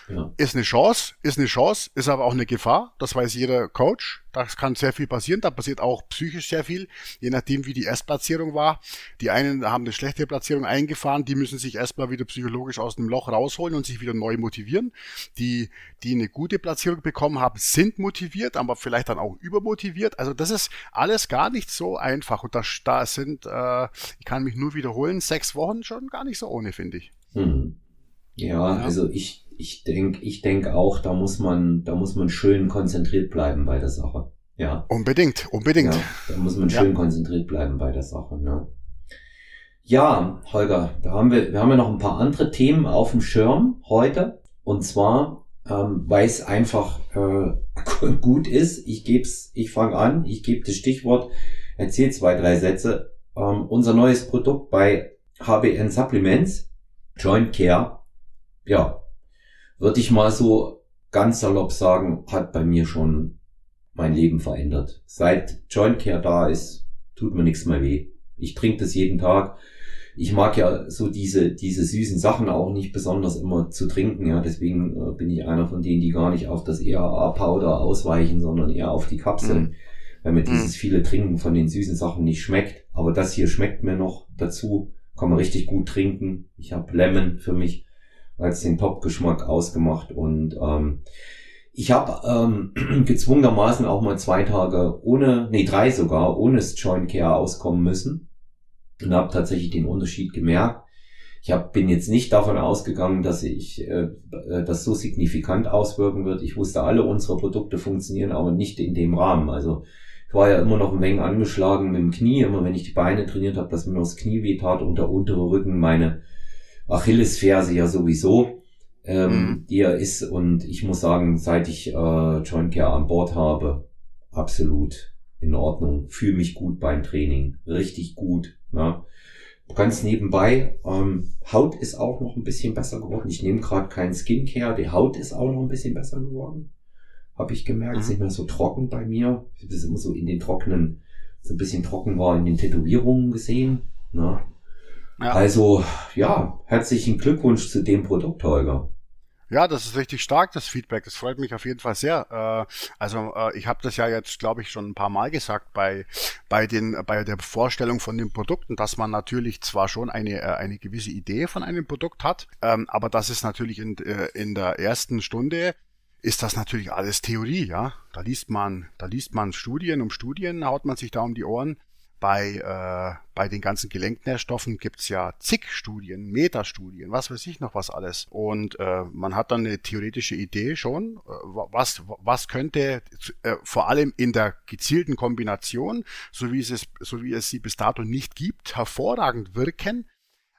Ja. Ist eine Chance, ist eine Chance, ist aber auch eine Gefahr. Das weiß jeder Coach. Das kann sehr viel passieren. Da passiert auch psychisch sehr viel, je nachdem, wie die Erstplatzierung war. Die einen haben eine schlechte Platzierung eingefahren, die müssen sich erstmal wieder psychologisch aus dem Loch rausholen und sich wieder neu motivieren. Die, die eine gute Platzierung bekommen haben, sind motiviert, aber vielleicht dann auch übermotiviert. Also das ist alles gar nicht so einfach. Und das, da sind, äh, ich kann mich nur wiederholen, sechs Wochen schon gar nicht so ohne, finde ich. Hm. Ja, ja, also ich, ich denke, ich denk auch, da muss man, da muss man schön konzentriert bleiben bei der Sache. Ja. Unbedingt, unbedingt. Ja, da muss man schön ja. konzentriert bleiben bei der Sache. Ne? Ja, Holger, da haben wir, wir haben ja noch ein paar andere Themen auf dem Schirm heute. Und zwar, ähm, weil es einfach äh, gut ist. Ich geb's, ich fange an, ich gebe das Stichwort, erzähl zwei, drei Sätze. Ähm, unser neues Produkt bei HBN Supplements, Joint Care, ja, würde ich mal so ganz salopp sagen, hat bei mir schon mein Leben verändert. Seit Joint Care da ist, tut mir nichts mehr weh. Ich trinke das jeden Tag. Ich mag ja so diese, diese süßen Sachen auch nicht besonders immer zu trinken. Ja, deswegen äh, bin ich einer von denen, die gar nicht auf das ERA-Powder ausweichen, sondern eher auf die Kapseln. Mhm. Weil mir dieses mhm. viele Trinken von den süßen Sachen nicht schmeckt. Aber das hier schmeckt mir noch dazu. Kann man richtig gut trinken. Ich habe Lemon für mich als den Top-Geschmack ausgemacht. Und ähm, ich habe ähm, gezwungenermaßen auch mal zwei Tage ohne, nee, drei sogar, ohne Joint Care auskommen müssen. Und habe tatsächlich den Unterschied gemerkt. Ich hab, bin jetzt nicht davon ausgegangen, dass ich äh, das so signifikant auswirken wird. Ich wusste, alle unsere Produkte funktionieren, aber nicht in dem Rahmen. Also ich war ja immer noch ein wenig angeschlagen mit dem Knie, immer wenn ich die Beine trainiert habe, dass mir noch das Knie weh tat und der untere Rücken meine Achillesferse ja sowieso, ähm, mhm. die er ist. Und ich muss sagen, seit ich äh, Joint Care an Bord habe, absolut in Ordnung. Fühle mich gut beim Training. Richtig gut. Ne? Ganz nebenbei, ähm, Haut ist auch noch ein bisschen besser geworden. Ich nehme gerade keinen Skincare, die Haut ist auch noch ein bisschen besser geworden. habe ich gemerkt, mhm. ist nicht mehr so trocken bei mir. Ich habe das immer so in den trockenen, so ein bisschen trocken war in den Tätowierungen gesehen. Ne? Ja. Also, ja, herzlichen Glückwunsch zu dem Produkt, Holger. Ja, das ist richtig stark, das Feedback. Das freut mich auf jeden Fall sehr. Äh, also äh, ich habe das ja jetzt, glaube ich, schon ein paar Mal gesagt bei bei den bei der Vorstellung von den Produkten, dass man natürlich zwar schon eine äh, eine gewisse Idee von einem Produkt hat, ähm, aber das ist natürlich in in der ersten Stunde ist das natürlich alles Theorie, ja. Da liest man, da liest man Studien um Studien, haut man sich da um die Ohren bei, äh, bei den ganzen Gelenknährstoffen gibt's ja zig Studien, Metastudien, was weiß ich noch was alles. Und äh, man hat dann eine theoretische Idee schon, äh, was, was könnte äh, vor allem in der gezielten Kombination, so wie, es, so wie es sie bis dato nicht gibt, hervorragend wirken.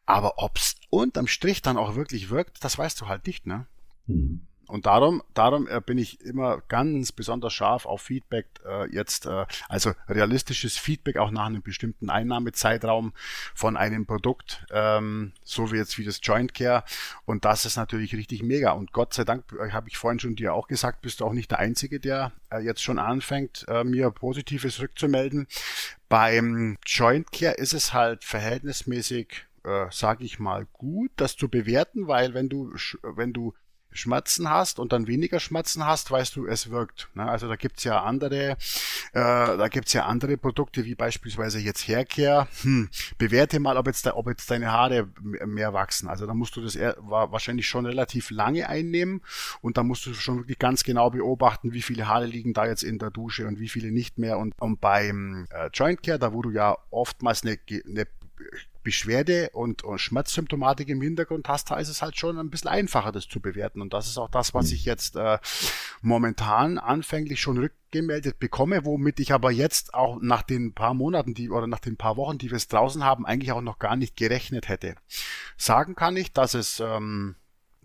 Aber ob's unterm Strich dann auch wirklich wirkt, das weißt du halt nicht, ne? Mhm. Und darum, darum äh, bin ich immer ganz besonders scharf auf Feedback äh, jetzt, äh, also realistisches Feedback auch nach einem bestimmten Einnahmezeitraum von einem Produkt, ähm, so wie jetzt wie das Joint Care. Und das ist natürlich richtig mega. Und Gott sei Dank, äh, habe ich vorhin schon dir auch gesagt, bist du auch nicht der Einzige, der äh, jetzt schon anfängt, äh, mir Positives rückzumelden. Beim Joint Care ist es halt verhältnismäßig äh, sage ich mal, gut, das zu bewerten, weil wenn du, wenn du Schmerzen hast und dann weniger Schmerzen hast, weißt du, es wirkt. Ne? Also da gibt's ja andere, äh, da gibt's ja andere Produkte, wie beispielsweise jetzt Haircare. Hm, bewerte mal, ob jetzt, ob jetzt deine Haare mehr wachsen. Also da musst du das eher, wahrscheinlich schon relativ lange einnehmen und da musst du schon wirklich ganz genau beobachten, wie viele Haare liegen da jetzt in der Dusche und wie viele nicht mehr. Und, und beim äh, Joint Care, da wo du ja oftmals eine, eine Beschwerde und, und Schmerzsymptomatik im Hintergrund hast, da ist es halt schon ein bisschen einfacher, das zu bewerten. Und das ist auch das, was mhm. ich jetzt äh, momentan anfänglich schon rückgemeldet bekomme, womit ich aber jetzt auch nach den paar Monaten, die oder nach den paar Wochen, die wir es draußen haben, eigentlich auch noch gar nicht gerechnet hätte. Sagen kann ich, dass es ähm,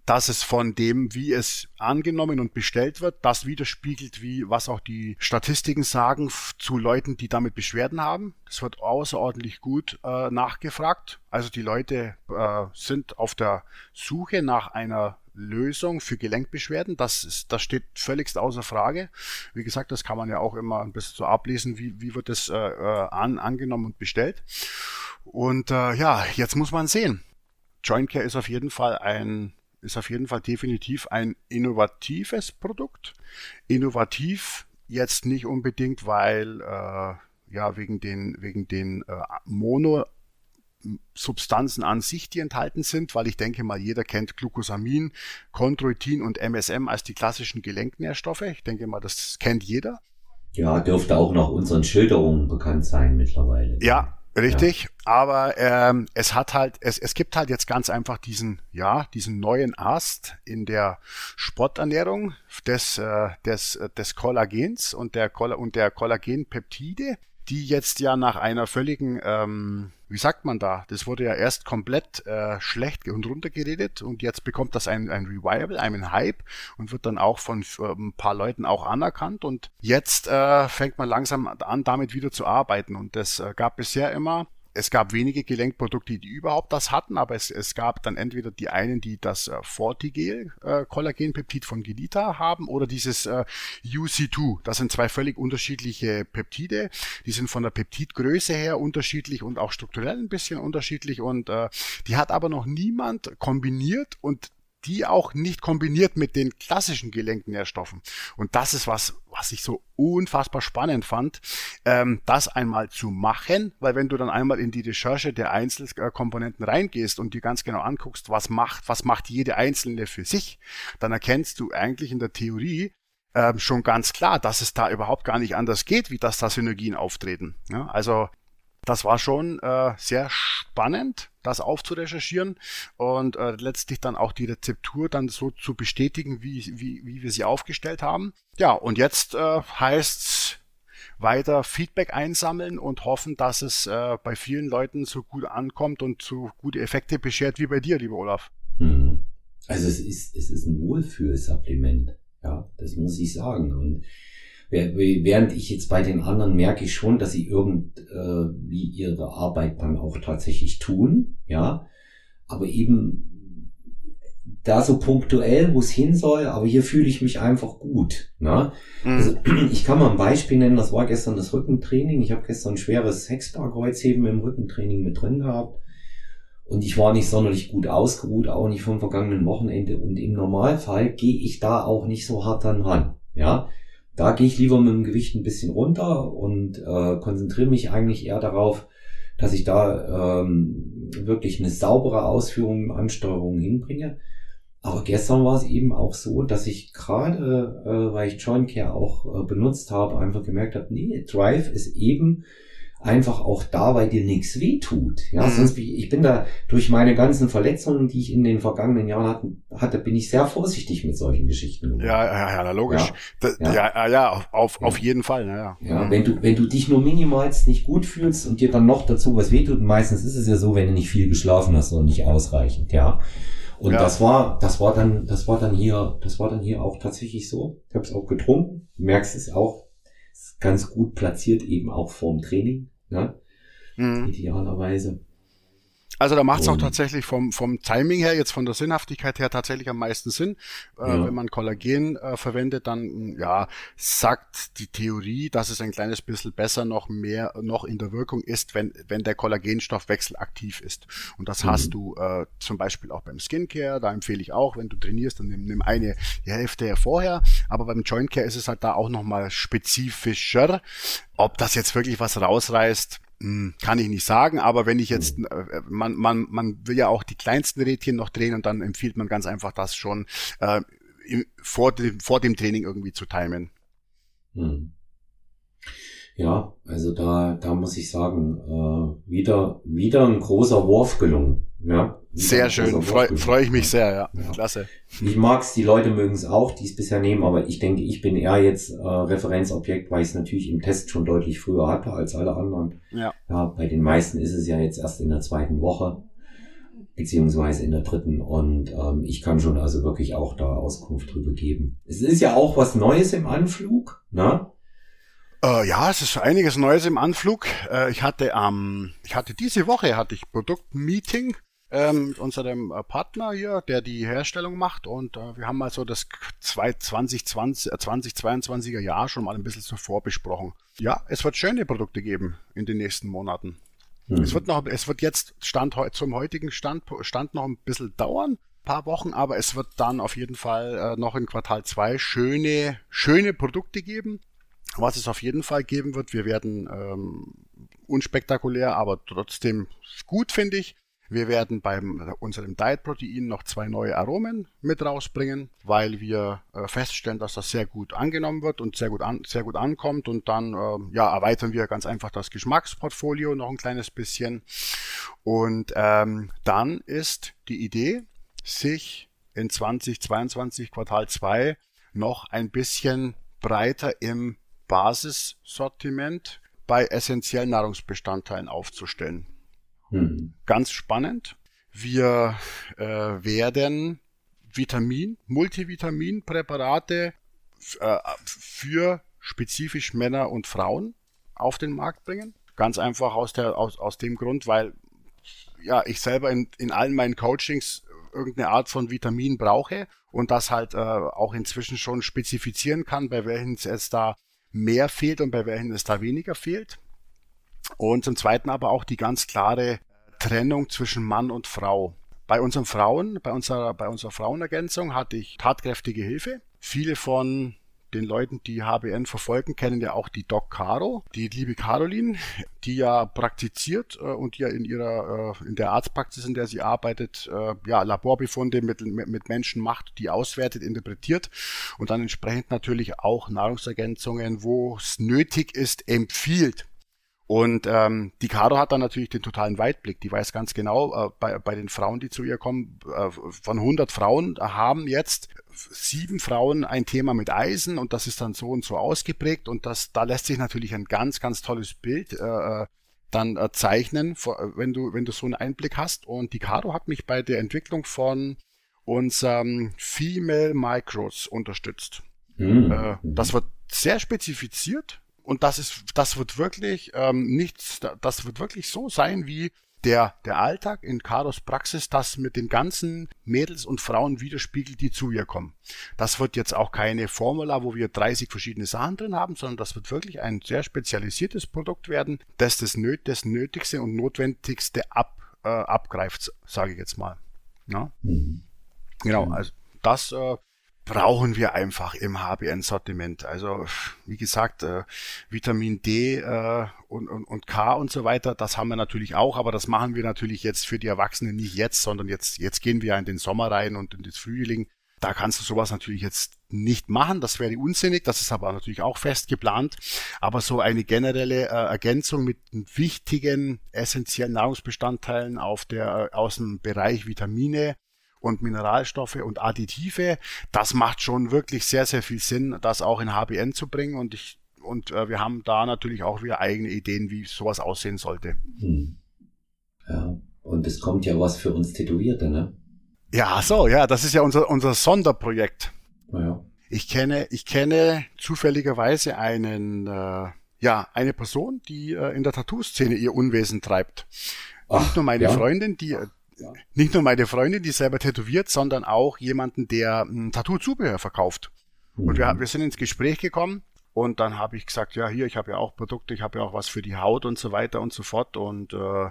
dass es von dem, wie es angenommen und bestellt wird, das widerspiegelt, wie was auch die Statistiken sagen zu Leuten, die damit Beschwerden haben. Das wird außerordentlich gut äh, nachgefragt. Also die Leute äh, sind auf der Suche nach einer Lösung für Gelenkbeschwerden. Das, ist, das steht völligst außer Frage. Wie gesagt, das kann man ja auch immer ein bisschen so ablesen, wie, wie wird es äh, äh an, angenommen und bestellt. Und äh, ja, jetzt muss man sehen. Joint Care ist auf jeden Fall ein ist auf jeden Fall definitiv ein innovatives Produkt. Innovativ jetzt nicht unbedingt, weil äh, ja wegen den wegen den äh, Mono Substanzen an sich, die enthalten sind, weil ich denke mal, jeder kennt Glucosamin, Chondroitin und MSM als die klassischen Gelenknährstoffe. Ich denke mal, das kennt jeder. Ja, dürfte auch nach unseren Schilderungen bekannt sein mittlerweile. Ja, Richtig, ja. aber ähm, es hat halt, es, es gibt halt jetzt ganz einfach diesen, ja, diesen neuen Ast in der Sporternährung des, äh, des, des Kollagens und der, und der Kollagenpeptide die jetzt ja nach einer völligen, ähm, wie sagt man da, das wurde ja erst komplett äh, schlecht und runtergeredet und jetzt bekommt das ein, ein Revival, einen Hype und wird dann auch von äh, ein paar Leuten auch anerkannt und jetzt äh, fängt man langsam an, damit wieder zu arbeiten und das äh, gab bisher immer es gab wenige Gelenkprodukte, die überhaupt das hatten, aber es, es gab dann entweder die einen, die das äh, Fortigel äh, Kollagenpeptid von Gelita haben oder dieses äh, UC2. Das sind zwei völlig unterschiedliche Peptide. Die sind von der Peptidgröße her unterschiedlich und auch strukturell ein bisschen unterschiedlich und äh, die hat aber noch niemand kombiniert und die auch nicht kombiniert mit den klassischen Gelenknährstoffen. Und das ist was, was ich so unfassbar spannend fand, ähm, das einmal zu machen, weil wenn du dann einmal in die Recherche der Einzelkomponenten reingehst und dir ganz genau anguckst, was macht, was macht jede einzelne für sich, dann erkennst du eigentlich in der Theorie, ähm, schon ganz klar, dass es da überhaupt gar nicht anders geht, wie dass da Synergien auftreten. Ja, also das war schon äh, sehr spannend, das aufzurecherchieren und äh, letztlich dann auch die Rezeptur dann so zu bestätigen, wie, wie, wie wir sie aufgestellt haben. Ja, und jetzt äh, heißt weiter Feedback einsammeln und hoffen, dass es äh, bei vielen Leuten so gut ankommt und so gute Effekte beschert wie bei dir, lieber Olaf. Hm. Also es ist, es ist ein Wohlfühlsupplement. Ja, das muss ich sagen. Und Während ich jetzt bei den anderen merke ich schon, dass sie irgendwie ihre Arbeit dann auch tatsächlich tun, ja. Aber eben da so punktuell, wo es hin soll, aber hier fühle ich mich einfach gut. Ne? Mhm. Also, ich kann mal ein Beispiel nennen, das war gestern das Rückentraining. Ich habe gestern ein schweres Hexbar-Kreuzheben im Rückentraining mit drin gehabt. Und ich war nicht sonderlich gut ausgeruht, auch nicht vom vergangenen Wochenende. Und im Normalfall gehe ich da auch nicht so hart dann ran. Ja, da gehe ich lieber mit dem Gewicht ein bisschen runter und äh, konzentriere mich eigentlich eher darauf, dass ich da ähm, wirklich eine saubere Ausführung, Ansteuerung hinbringe. Aber gestern war es eben auch so, dass ich gerade, äh, weil ich Joint Care auch äh, benutzt habe, einfach gemerkt habe, nee, Drive ist eben einfach auch da, weil dir nichts weh tut. Ja, mhm. sonst ich bin da durch meine ganzen Verletzungen, die ich in den vergangenen Jahren hatte, hatte bin ich sehr vorsichtig mit solchen Geschichten. Ja, ja, ja, logisch. Ja, ja, ja, ja auf, auf, jeden Fall. Ja, ja. wenn du wenn du dich nur minimalst nicht gut fühlst und dir dann noch dazu was wehtut, meistens ist es ja so, wenn du nicht viel geschlafen hast und nicht ausreichend, ja. Und ja. das war, das war dann, das war dann hier, das war dann hier auch tatsächlich so. Ich habe es auch getrunken. Du merkst es auch, ist ganz gut platziert eben auch vorm Training. Ne? Mhm. Idealerweise. Also da macht es auch tatsächlich vom, vom Timing her, jetzt von der Sinnhaftigkeit her tatsächlich am meisten Sinn. Äh, ja. Wenn man Kollagen äh, verwendet, dann ja, sagt die Theorie, dass es ein kleines bisschen besser noch mehr noch in der Wirkung ist, wenn, wenn der Kollagenstoffwechsel aktiv ist. Und das mhm. hast du äh, zum Beispiel auch beim Skincare, da empfehle ich auch, wenn du trainierst, dann nimm, nimm eine die Hälfte ja vorher. Aber beim Joint Care ist es halt da auch nochmal spezifischer. Ob das jetzt wirklich was rausreißt, kann ich nicht sagen, aber wenn ich jetzt, hm. äh, man, man, man will ja auch die kleinsten Rädchen noch drehen und dann empfiehlt man ganz einfach das schon äh, vor, dem, vor dem Training irgendwie zu timen. Hm. Ja, also da, da muss ich sagen, äh, wieder, wieder ein großer Wurf gelungen. Ja, sehr schön, freue freu ich mich sehr, ja. ja. Klasse. Ich mag's, die Leute mögen es auch, die es bisher nehmen, aber ich denke, ich bin eher jetzt äh, Referenzobjekt, weil ich es natürlich im Test schon deutlich früher hatte als alle anderen. Ja. ja. Bei den meisten ist es ja jetzt erst in der zweiten Woche, beziehungsweise in der dritten und ähm, ich kann schon also wirklich auch da Auskunft drüber geben. Es ist ja auch was Neues im Anflug, ne? Äh, ja, es ist einiges Neues im Anflug. Äh, ich hatte am, ähm, ich hatte diese Woche hatte ich Produktmeeting ähm, mit unserem äh, Partner hier, der die Herstellung macht und äh, wir haben mal so das 2020, äh, 2022er Jahr schon mal ein bisschen zuvor besprochen. Ja, es wird schöne Produkte geben in den nächsten Monaten. Mhm. Es wird noch, es wird jetzt Stand zum heutigen Stand, Stand noch ein bisschen dauern, paar Wochen, aber es wird dann auf jeden Fall äh, noch in Quartal 2 schöne, schöne Produkte geben. Was es auf jeden Fall geben wird, wir werden ähm, unspektakulär, aber trotzdem gut, finde ich. Wir werden bei unserem Diet-Protein noch zwei neue Aromen mit rausbringen, weil wir äh, feststellen, dass das sehr gut angenommen wird und sehr gut, an, sehr gut ankommt. Und dann äh, ja, erweitern wir ganz einfach das Geschmacksportfolio noch ein kleines bisschen. Und ähm, dann ist die Idee, sich in 2022 Quartal 2 noch ein bisschen breiter im Basissortiment bei essentiellen Nahrungsbestandteilen aufzustellen. Hm. Ganz spannend. Wir äh, werden Vitamin, Multivitaminpräparate äh, für spezifisch Männer und Frauen auf den Markt bringen. Ganz einfach aus, der, aus, aus dem Grund, weil ja, ich selber in, in allen meinen Coachings irgendeine Art von Vitamin brauche und das halt äh, auch inzwischen schon spezifizieren kann, bei welchen es da mehr fehlt und bei welchen es da weniger fehlt. Und zum Zweiten aber auch die ganz klare Trennung zwischen Mann und Frau. Bei unseren Frauen, bei unserer, bei unserer Frauenergänzung hatte ich tatkräftige Hilfe. Viele von den Leuten, die HBN verfolgen, kennen ja auch die Doc Caro, die liebe Caroline, die ja praktiziert äh, und ja in ihrer äh, in der Arztpraxis, in der sie arbeitet, äh, ja Laborbefunde mit, mit Menschen macht, die auswertet, interpretiert und dann entsprechend natürlich auch Nahrungsergänzungen, wo es nötig ist, empfiehlt. Und ähm, die Caro hat dann natürlich den totalen Weitblick. Die weiß ganz genau, äh, bei, bei den Frauen, die zu ihr kommen, äh, von 100 Frauen haben jetzt sieben Frauen ein Thema mit Eisen und das ist dann so und so ausgeprägt und das, da lässt sich natürlich ein ganz, ganz tolles Bild äh, äh dann äh, zeichnen, wenn du, wenn du so einen Einblick hast. Und die Caro hat mich bei der Entwicklung von unserem Female Micros unterstützt. Mhm. Äh, das wird sehr spezifiziert und das ist, das wird wirklich ähm, nichts, das wird wirklich so sein wie der, der Alltag in Karos Praxis das mit den ganzen Mädels und Frauen widerspiegelt, die zu ihr kommen. Das wird jetzt auch keine Formula, wo wir 30 verschiedene Sachen drin haben, sondern das wird wirklich ein sehr spezialisiertes Produkt werden, das das, Nöt das Nötigste und Notwendigste ab, äh, abgreift, sage ich jetzt mal. Ja? Mhm. Genau, also das äh, brauchen wir einfach im HBN-Sortiment. Also wie gesagt, äh, Vitamin D äh, und, und, und K und so weiter, das haben wir natürlich auch, aber das machen wir natürlich jetzt für die Erwachsenen nicht jetzt, sondern jetzt, jetzt gehen wir in den Sommer rein und in das Frühling. Da kannst du sowas natürlich jetzt nicht machen, das wäre unsinnig, das ist aber natürlich auch fest geplant. Aber so eine generelle äh, Ergänzung mit wichtigen, essentiellen Nahrungsbestandteilen auf der, äh, aus dem Bereich Vitamine, und Mineralstoffe und Additive. Das macht schon wirklich sehr, sehr viel Sinn, das auch in HBN zu bringen. Und ich und äh, wir haben da natürlich auch wieder eigene Ideen, wie sowas aussehen sollte. Hm. Ja, und es kommt ja was für uns Tätowierte, ne? Ja, so, ja, das ist ja unser, unser Sonderprojekt. Ja. Ich kenne, ich kenne zufälligerweise einen, äh, ja, eine Person, die äh, in der Tattoo-Szene ihr Unwesen treibt. Ach, Nicht nur meine ja. Freundin, die, nicht nur meine Freundin, die selber tätowiert, sondern auch jemanden, der ein Tattoo-Zubehör verkauft. Mhm. Und wir, mhm. wir sind ins Gespräch gekommen und dann habe ich gesagt, ja, hier, ich habe ja auch Produkte, ich habe ja auch was für die Haut und so weiter und so fort. Und äh,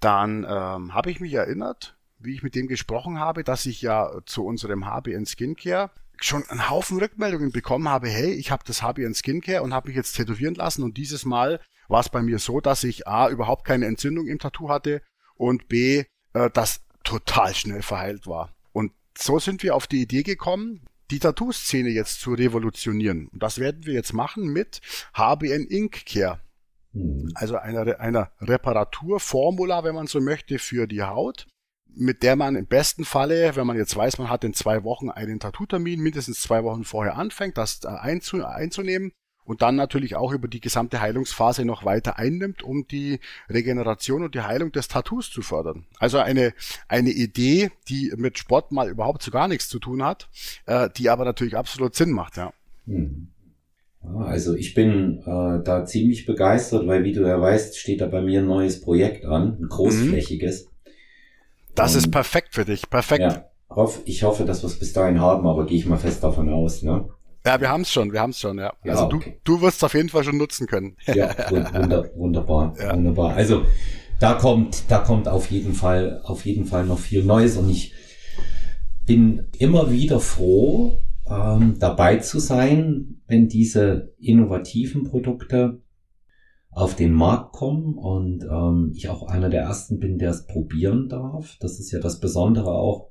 dann ähm, habe ich mich erinnert, wie ich mit dem gesprochen habe, dass ich ja zu unserem HBN Skincare schon einen Haufen Rückmeldungen bekommen habe, hey, ich habe das HBN Skincare und habe mich jetzt tätowieren lassen und dieses Mal war es bei mir so, dass ich A, überhaupt keine Entzündung im Tattoo hatte und B, äh, das total schnell verheilt war. Und so sind wir auf die Idee gekommen, die Tattoo-Szene jetzt zu revolutionieren. Und das werden wir jetzt machen mit HBN Ink Care. Mhm. Also einer, einer Reparaturformula, wenn man so möchte, für die Haut, mit der man im besten Falle, wenn man jetzt weiß, man hat in zwei Wochen einen Tattoo-Termin, mindestens zwei Wochen vorher anfängt, das einzunehmen und dann natürlich auch über die gesamte Heilungsphase noch weiter einnimmt, um die Regeneration und die Heilung des Tattoos zu fördern. Also eine, eine Idee, die mit Sport mal überhaupt so gar nichts zu tun hat, äh, die aber natürlich absolut Sinn macht, ja. Hm. Also ich bin äh, da ziemlich begeistert, weil wie du ja weißt, steht da bei mir ein neues Projekt an, ein großflächiges. Mhm. Das Und, ist perfekt für dich, perfekt. Ja, ich hoffe, dass wir es bis dahin haben, aber gehe ich mal fest davon aus. Ne? Ja, wir haben es schon, wir haben es schon, ja. ja also okay. du, du wirst es auf jeden Fall schon nutzen können. Ja, wunder, wunderbar, ja. wunderbar. Also da kommt, da kommt auf jeden Fall, auf jeden Fall noch viel Neues und ich bin immer wieder froh, ähm, dabei zu sein, wenn diese innovativen Produkte auf den Markt kommen und ähm, ich auch einer der ersten bin, der es probieren darf. Das ist ja das Besondere auch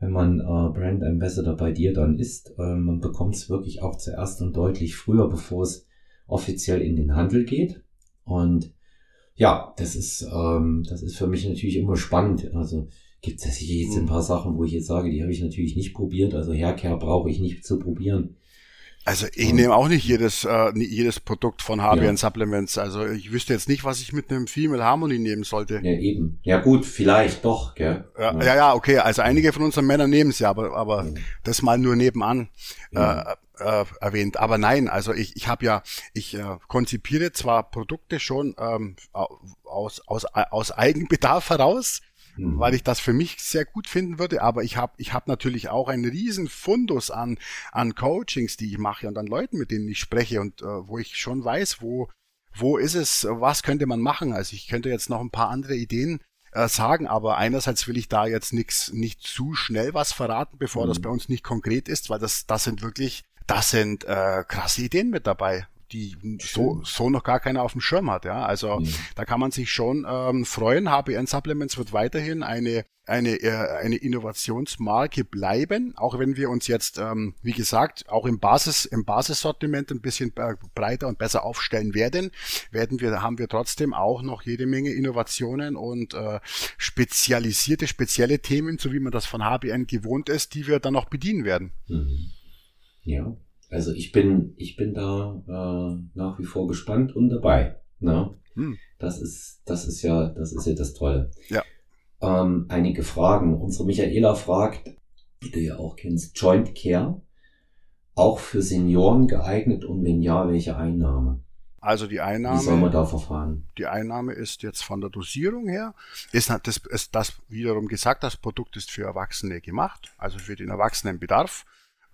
wenn man äh, Brand Ambassador bei dir dann ist. Äh, man bekommt es wirklich auch zuerst und deutlich früher, bevor es offiziell in den Handel geht. Und ja, das ist, ähm, das ist für mich natürlich immer spannend. Also gibt es jetzt ein mhm. paar Sachen, wo ich jetzt sage, die habe ich natürlich nicht probiert. Also Haircare brauche ich nicht zu probieren. Also ich nehme auch nicht jedes, äh, jedes Produkt von HBN ja. Supplements. Also ich wüsste jetzt nicht, was ich mit einem Female Harmony nehmen sollte. Ja, eben. Ja gut, vielleicht doch, gell? Ja, ja, ja okay. Also einige von unseren Männern nehmen es ja, aber, aber ja. das mal nur nebenan äh, äh, erwähnt. Aber nein, also ich, ich habe ja, ich äh, konzipiere zwar Produkte schon ähm, aus, aus, aus Eigenbedarf heraus, mhm. weil ich das für mich sehr gut finden würde. Aber ich habe ich hab natürlich auch einen riesen Fundus an, an Coachings, die ich mache und an Leuten, mit denen ich spreche und äh, wo ich schon weiß, wo, wo ist es, was könnte man machen. Also ich könnte jetzt noch ein paar andere Ideen äh, sagen, aber einerseits will ich da jetzt nichts, nicht zu schnell was verraten, bevor mhm. das bei uns nicht konkret ist, weil das, das sind wirklich, das sind äh, krasse Ideen mit dabei die so, so noch gar keiner auf dem Schirm hat. Ja, also mhm. da kann man sich schon ähm, freuen. HBN Supplements wird weiterhin eine eine, äh, eine Innovationsmarke bleiben, auch wenn wir uns jetzt, ähm, wie gesagt, auch im Basis, im Basissortiment ein bisschen breiter und besser aufstellen werden, werden wir, haben wir trotzdem auch noch jede Menge Innovationen und äh, spezialisierte, spezielle Themen, so wie man das von HBN gewohnt ist, die wir dann noch bedienen werden. Mhm. Ja, also ich bin, ich bin da äh, nach wie vor gespannt und dabei. Ne? Hm. Das ist, das ist ja, das ist ja das Tolle. Ja. Ähm, einige Fragen. Unsere Michaela fragt, die du ja auch kennst, Joint Care, auch für Senioren geeignet und wenn ja, welche Einnahme? Also die Einnahme. Wie soll man da verfahren? Die Einnahme ist jetzt von der Dosierung her, ist das, ist das wiederum gesagt, das Produkt ist für Erwachsene gemacht, also für den Erwachsenenbedarf.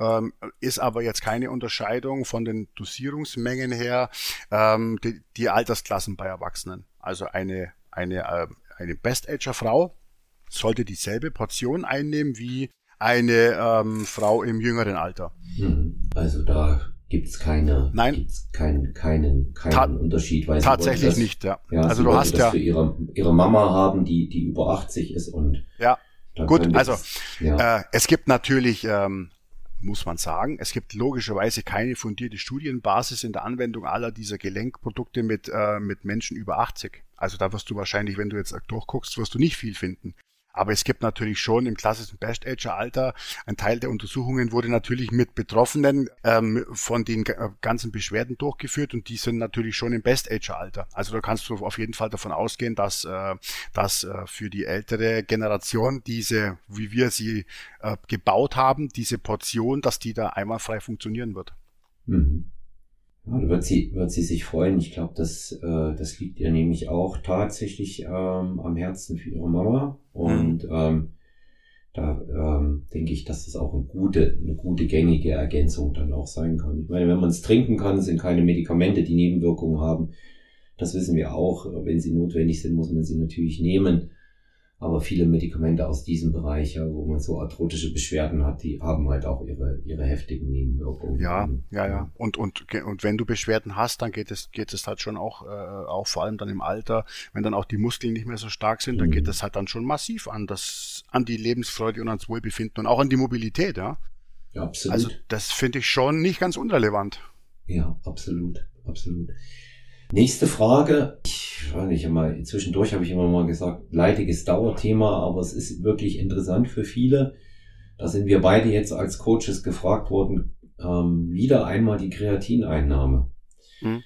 Ähm, ist aber jetzt keine Unterscheidung von den Dosierungsmengen her, ähm, die, die Altersklassen bei Erwachsenen. Also eine, eine, äh, eine Best-Ager-Frau sollte dieselbe Portion einnehmen wie eine ähm, Frau im jüngeren Alter. Hm. Also da gibt's keine, Nein. gibt's keinen, keinen, keinen Ta Unterschied. Weil Tatsächlich das, nicht, ja. Ja, also du hast ja. ihre, ihre Mama haben, die, die über 80 ist und Ja, Gut, also, es- ja. Äh, es gibt natürlich, ähm, muss man sagen, es gibt logischerweise keine fundierte Studienbasis in der Anwendung aller dieser Gelenkprodukte mit, äh, mit Menschen über 80. Also da wirst du wahrscheinlich, wenn du jetzt durchguckst, wirst du nicht viel finden. Aber es gibt natürlich schon im klassischen Best-Ager-Alter, ein Teil der Untersuchungen wurde natürlich mit Betroffenen ähm, von den ga- ganzen Beschwerden durchgeführt und die sind natürlich schon im Best-Ager-Alter. Also da kannst du auf jeden Fall davon ausgehen, dass, äh, dass äh, für die ältere Generation diese, wie wir sie äh, gebaut haben, diese Portion, dass die da einwandfrei funktionieren wird. Mhm. Ja, da wird sie, wird sie sich freuen. Ich glaube, das, äh, das liegt ihr nämlich auch tatsächlich ähm, am Herzen für ihre Mama. Und ähm, da ähm, denke ich, dass das auch eine gute, eine gute gängige Ergänzung dann auch sein kann. Ich meine, wenn man es trinken kann, sind keine Medikamente, die Nebenwirkungen haben. Das wissen wir auch. Wenn sie notwendig sind, muss man sie natürlich nehmen. Aber viele Medikamente aus diesem Bereich, ja, wo man so arthrotische Beschwerden hat, die haben halt auch ihre, ihre heftigen Nebenwirkungen. Ja, ja, ja. Und, und, und wenn du Beschwerden hast, dann geht es, geht es halt schon auch, äh, auch vor allem dann im Alter, wenn dann auch die Muskeln nicht mehr so stark sind, dann Mhm. geht es halt dann schon massiv an das, an die Lebensfreude und ans Wohlbefinden und auch an die Mobilität, ja. Ja, absolut. Also das finde ich schon nicht ganz unrelevant. Ja, absolut, absolut. Nächste Frage. Ich weiß nicht, immer, zwischendurch habe ich immer mal gesagt, leidiges Dauerthema, aber es ist wirklich interessant für viele. Da sind wir beide jetzt als Coaches gefragt worden, ähm, wieder einmal die Kreatineinnahme. Mhm.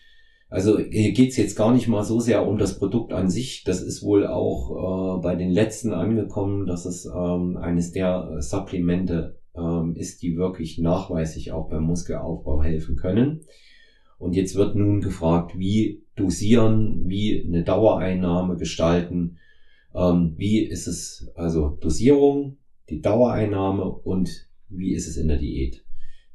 Also hier geht's jetzt gar nicht mal so sehr um das Produkt an sich. Das ist wohl auch äh, bei den letzten angekommen, dass es ähm, eines der Supplemente ähm, ist, die wirklich nachweislich auch beim Muskelaufbau helfen können. Und jetzt wird nun gefragt, wie dosieren, wie eine Dauereinnahme gestalten, ähm, wie ist es, also Dosierung, die Dauereinnahme und wie ist es in der Diät?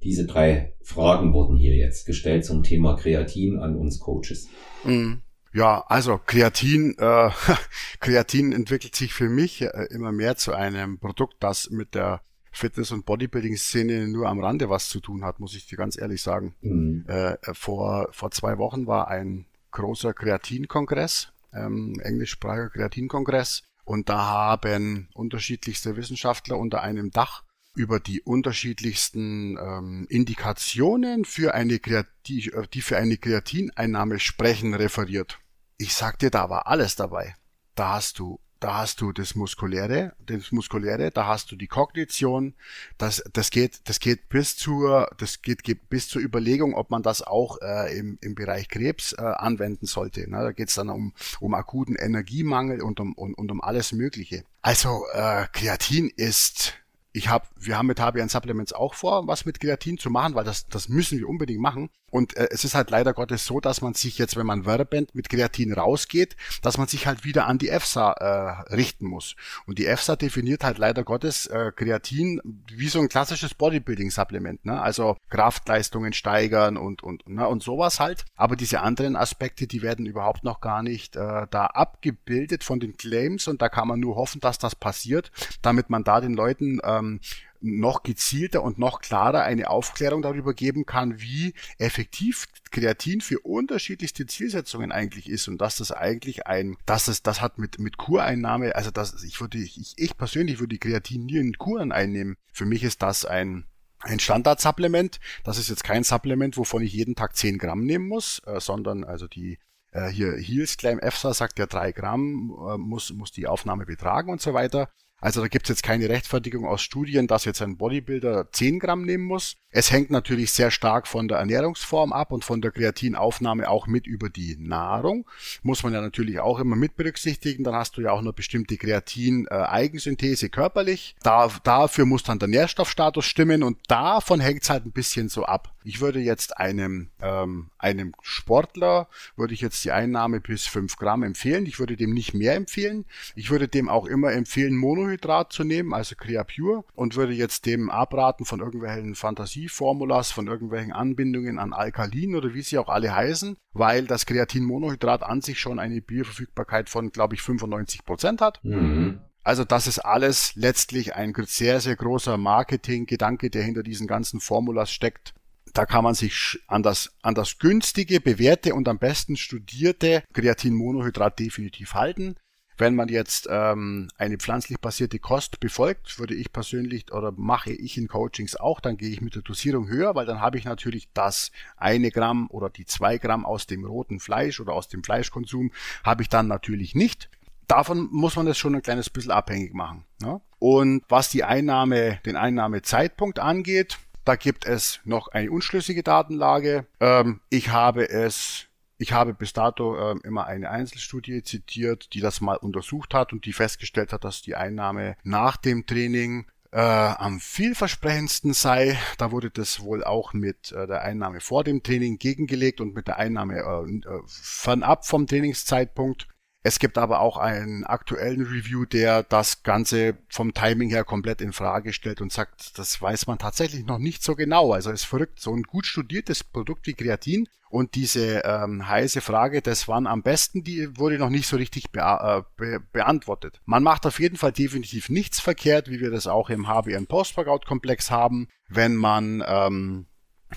Diese drei Fragen wurden hier jetzt gestellt zum Thema Kreatin an uns Coaches. Mhm. Ja, also Kreatin, äh, Kreatin entwickelt sich für mich äh, immer mehr zu einem Produkt, das mit der Fitness- und Bodybuilding-Szene nur am Rande was zu tun hat, muss ich dir ganz ehrlich sagen. Mhm. Äh, vor, vor zwei Wochen war ein großer Kreatinkongress, ähm, englischsprachiger Kreatinkongress, und da haben unterschiedlichste Wissenschaftler unter einem Dach über die unterschiedlichsten ähm, Indikationen für eine Kreatin, die für eine Kreatineinnahme sprechen, referiert. Ich sag dir, da war alles dabei. Da hast du da hast du das Muskuläre, das Muskuläre, da hast du die Kognition, das, das geht, das geht bis zur, das geht, geht bis zur Überlegung, ob man das auch äh, im, im Bereich Krebs äh, anwenden sollte. Ne? Da geht es dann um, um akuten Energiemangel und um, und, und um alles Mögliche. Also äh, Kreatin ist ich habe, wir haben mit Habian Supplements auch vor, was mit Kreatin zu machen, weil das, das müssen wir unbedingt machen. Und äh, es ist halt leider Gottes so, dass man sich jetzt, wenn man werbend mit Kreatin rausgeht, dass man sich halt wieder an die EFSA äh, richten muss. Und die EFSA definiert halt leider Gottes äh, Kreatin wie so ein klassisches Bodybuilding-Supplement, ne? Also Kraftleistungen steigern und und ne? und sowas halt. Aber diese anderen Aspekte, die werden überhaupt noch gar nicht äh, da abgebildet von den Claims und da kann man nur hoffen, dass das passiert, damit man da den Leuten ähm, noch gezielter und noch klarer eine Aufklärung darüber geben kann, wie effektiv Kreatin für unterschiedlichste Zielsetzungen eigentlich ist und dass das eigentlich ein, dass es, das hat mit, mit Kureinnahme, also das, ich würde, ich, ich persönlich würde Kreatin nie in Kuren einnehmen. Für mich ist das ein, ein Standardsupplement. Das ist jetzt kein Supplement, wovon ich jeden Tag 10 Gramm nehmen muss, äh, sondern also die äh, hier Heels Claim EFSA sagt ja drei Gramm äh, muss, muss die Aufnahme betragen und so weiter. Also da gibt's jetzt keine Rechtfertigung aus Studien, dass jetzt ein Bodybuilder 10 Gramm nehmen muss. Es hängt natürlich sehr stark von der Ernährungsform ab und von der Kreatinaufnahme auch mit über die Nahrung. Muss man ja natürlich auch immer mit berücksichtigen. Dann hast du ja auch eine bestimmte Kreatin-Eigensynthese körperlich. Da, dafür muss dann der Nährstoffstatus stimmen und davon hängt's halt ein bisschen so ab. Ich würde jetzt einem, ähm, einem Sportler, würde ich jetzt die Einnahme bis 5 Gramm empfehlen. Ich würde dem nicht mehr empfehlen. Ich würde dem auch immer empfehlen, Monohydrat zu nehmen, also Creapure, und würde jetzt dem abraten von irgendwelchen Fantasieformulas, von irgendwelchen Anbindungen an Alkalin oder wie sie auch alle heißen, weil das Kreatinmonohydrat an sich schon eine Bioverfügbarkeit von, glaube ich, 95 Prozent hat. Mhm. Also das ist alles letztlich ein sehr, sehr großer Marketing-Gedanke, der hinter diesen ganzen Formulas steckt da kann man sich an das, an das günstige, bewährte und am besten studierte Kreatinmonohydrat definitiv halten. Wenn man jetzt ähm, eine pflanzlich basierte Kost befolgt, würde ich persönlich oder mache ich in Coachings auch, dann gehe ich mit der Dosierung höher, weil dann habe ich natürlich das eine Gramm oder die zwei Gramm aus dem roten Fleisch oder aus dem Fleischkonsum habe ich dann natürlich nicht. Davon muss man das schon ein kleines bisschen abhängig machen. Ne? Und was die Einnahme, den Einnahmezeitpunkt angeht, da gibt es noch eine unschlüssige Datenlage. Ähm, ich habe es ich habe bis dato äh, immer eine Einzelstudie zitiert, die das mal untersucht hat und die festgestellt hat, dass die Einnahme nach dem Training äh, am vielversprechendsten sei. Da wurde das wohl auch mit äh, der Einnahme vor dem Training gegengelegt und mit der Einnahme äh, äh fernab vom Trainingszeitpunkt. Es gibt aber auch einen aktuellen Review, der das Ganze vom Timing her komplett in Frage stellt und sagt, das weiß man tatsächlich noch nicht so genau. Also es ist verrückt, so ein gut studiertes Produkt wie Kreatin und diese ähm, heiße Frage, das wann am besten, die wurde noch nicht so richtig be äh, be beantwortet. Man macht auf jeden Fall definitiv nichts verkehrt, wie wir das auch im HBN Post-Workout-Komplex haben, wenn man ähm,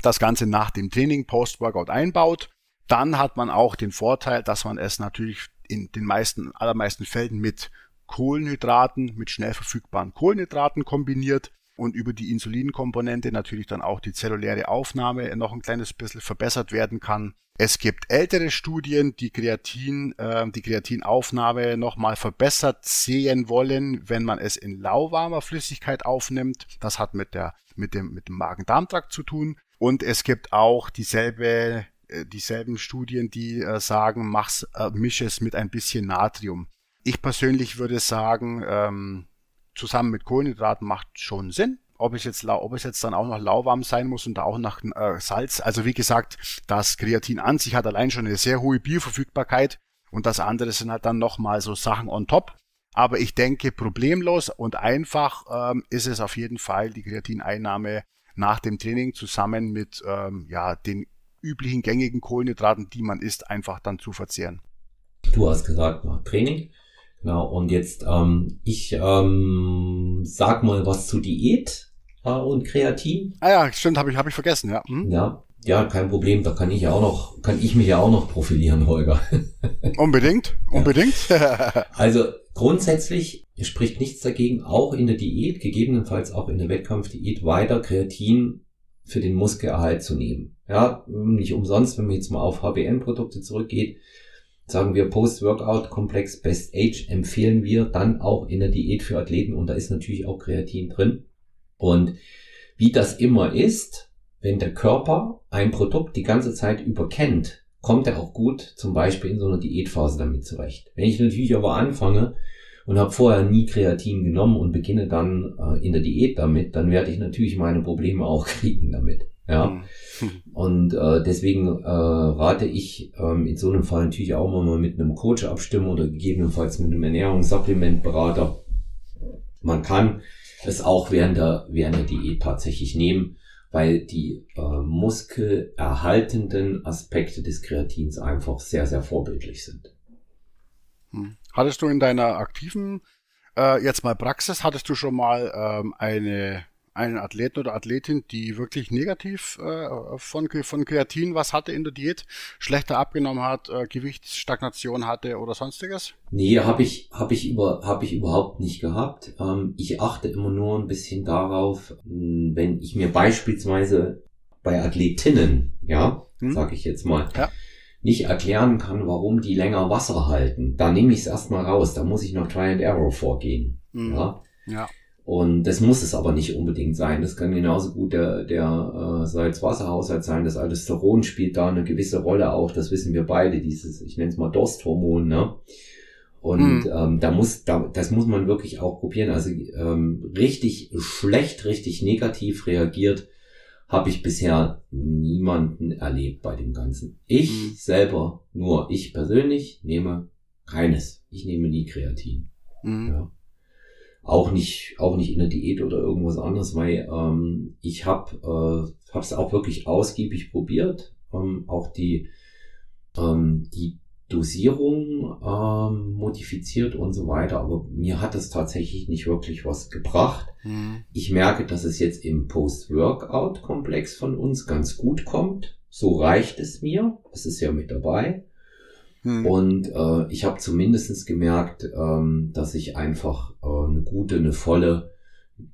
das Ganze nach dem Training Post-Workout einbaut. Dann hat man auch den Vorteil, dass man es natürlich in den meisten, allermeisten Fällen mit Kohlenhydraten, mit schnell verfügbaren Kohlenhydraten kombiniert und über die Insulinkomponente natürlich dann auch die zelluläre Aufnahme noch ein kleines bisschen verbessert werden kann. Es gibt ältere Studien, die Kreatin, äh, die Kreatinaufnahme nochmal verbessert sehen wollen, wenn man es in lauwarmer Flüssigkeit aufnimmt. Das hat mit der, mit dem, mit dem Magen-Darm-Trakt zu tun. Und es gibt auch dieselbe dieselben Studien, die äh, sagen, mach's, äh, misch es mit ein bisschen Natrium. Ich persönlich würde sagen, ähm, zusammen mit Kohlenhydraten macht schon Sinn. Ob es jetzt, ob es jetzt dann auch noch lauwarm sein muss und auch nach äh, Salz. Also wie gesagt, das Kreatin an sich hat allein schon eine sehr hohe Bioverfügbarkeit und das andere sind halt dann nochmal so Sachen on top. Aber ich denke, problemlos und einfach ähm, ist es auf jeden Fall die Kreatineinnahme nach dem Training zusammen mit ähm, ja, den üblichen gängigen Kohlenhydraten, die man isst, einfach dann zu verzehren. Du hast gesagt, nach Training. Genau, und jetzt, ähm, ich ähm, sag mal was zu Diät äh, und Kreatin. Ah ja, stimmt, habe ich, hab ich vergessen, ja. Hm? Ja, ja, kein Problem, da kann ich ja auch noch, kann ich mich ja auch noch profilieren, Holger. unbedingt, unbedingt. also grundsätzlich spricht nichts dagegen, auch in der Diät, gegebenenfalls auch in der Wettkampfdiät weiter Kreatin für den Muskelerhalt zu nehmen. Ja, nicht umsonst, wenn man jetzt mal auf HBN-Produkte zurückgeht, sagen wir Post-Workout-Komplex Best Age empfehlen wir dann auch in der Diät für Athleten und da ist natürlich auch Kreatin drin. Und wie das immer ist, wenn der Körper ein Produkt die ganze Zeit über kennt, kommt er auch gut zum Beispiel in so einer Diätphase damit zurecht. Wenn ich natürlich aber anfange, und habe vorher nie Kreatin genommen und beginne dann äh, in der Diät damit, dann werde ich natürlich meine Probleme auch kriegen damit. Ja. Mhm. Und äh, deswegen äh, rate ich ähm, in so einem Fall natürlich auch mal mit einem Coach abstimmen oder gegebenenfalls mit einem Ernährungssupplementberater. Man kann es auch während der, während der Diät tatsächlich nehmen, weil die äh, muskelerhaltenden Aspekte des Kreatins einfach sehr, sehr vorbildlich sind. Hm. Hattest du in deiner aktiven, äh, jetzt mal Praxis, hattest du schon mal ähm, eine einen Athleten oder Athletin, die wirklich negativ äh, von, von Kreatin was hatte in der Diät, schlechter abgenommen hat, äh, Gewichtsstagnation hatte oder sonstiges? Nee, habe ich, hab ich, über, hab ich überhaupt nicht gehabt. Ähm, ich achte immer nur ein bisschen darauf, wenn ich mir beispielsweise bei Athletinnen, ja, hm? sage ich jetzt mal, ja nicht erklären kann, warum die länger Wasser halten, dann nehme ich es erstmal raus. Da muss ich noch Try and Error vorgehen. Mhm. Ja? Ja. Und das muss es aber nicht unbedingt sein. Das kann genauso gut der, der äh, Salz-Wasser-Haushalt sein. Das Aldosteron spielt da eine gewisse Rolle auch. Das wissen wir beide. Dieses, ich nenne es mal Dorsthormon. Ne? Und mhm. ähm, da muss, da, das muss man wirklich auch probieren. Also ähm, richtig schlecht, richtig negativ reagiert habe ich bisher niemanden erlebt bei dem Ganzen. Ich mhm. selber, nur ich persönlich, nehme keines. Ich nehme nie Kreatin. Mhm. Ja. Auch nicht, auch nicht in der Diät oder irgendwas anderes, weil ähm, ich habe äh, es auch wirklich ausgiebig probiert. Ähm, auch die, ähm, die Dosierung ähm, modifiziert und so weiter, aber mir hat es tatsächlich nicht wirklich was gebracht. Mhm. Ich merke, dass es jetzt im Post-Workout-Komplex von uns ganz gut kommt. So reicht es mir. Es ist ja mit dabei. Mhm. Und äh, ich habe zumindestens gemerkt, ähm, dass ich einfach äh, eine gute, eine volle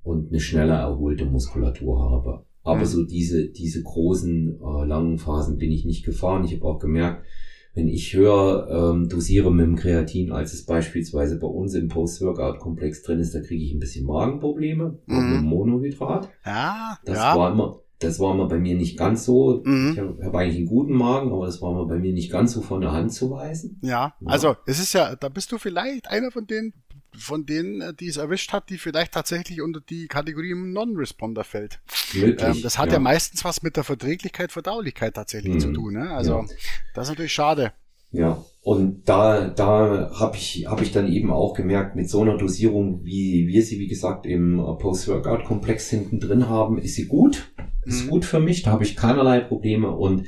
und eine schneller erholte Muskulatur habe. Aber mhm. so diese, diese großen, äh, langen Phasen bin ich nicht gefahren. Ich habe auch gemerkt, wenn ich höher ähm, dosiere mit dem Kreatin, als es beispielsweise bei uns im Post-Workout-Komplex drin ist, da kriege ich ein bisschen Magenprobleme mhm. mit dem Monohydrat. Ja, das ja. war immer, das war immer bei mir nicht ganz so. Mhm. Ich habe hab eigentlich einen guten Magen, aber das war immer bei mir nicht ganz so von der Hand zu weisen. Ja, ja, also es ist ja, da bist du vielleicht einer von den von denen, äh, die es erwischt hat, die vielleicht tatsächlich unter die Kategorie Non-Responder fällt. Ähm, das hat ja. ja. meistens was mit der Verträglichkeit, Verdaulichkeit tatsächlich hm. zu tun. Ne? Also ja. das ist natürlich schade. Ja, und da, da habe ich, hab ich dann eben auch gemerkt, mit so einer Dosierung, wie wir sie, wie gesagt, im Post-Workout-Komplex hinten drin haben, ist sie gut. Ist mhm. gut für mich, da habe ich keinerlei Probleme und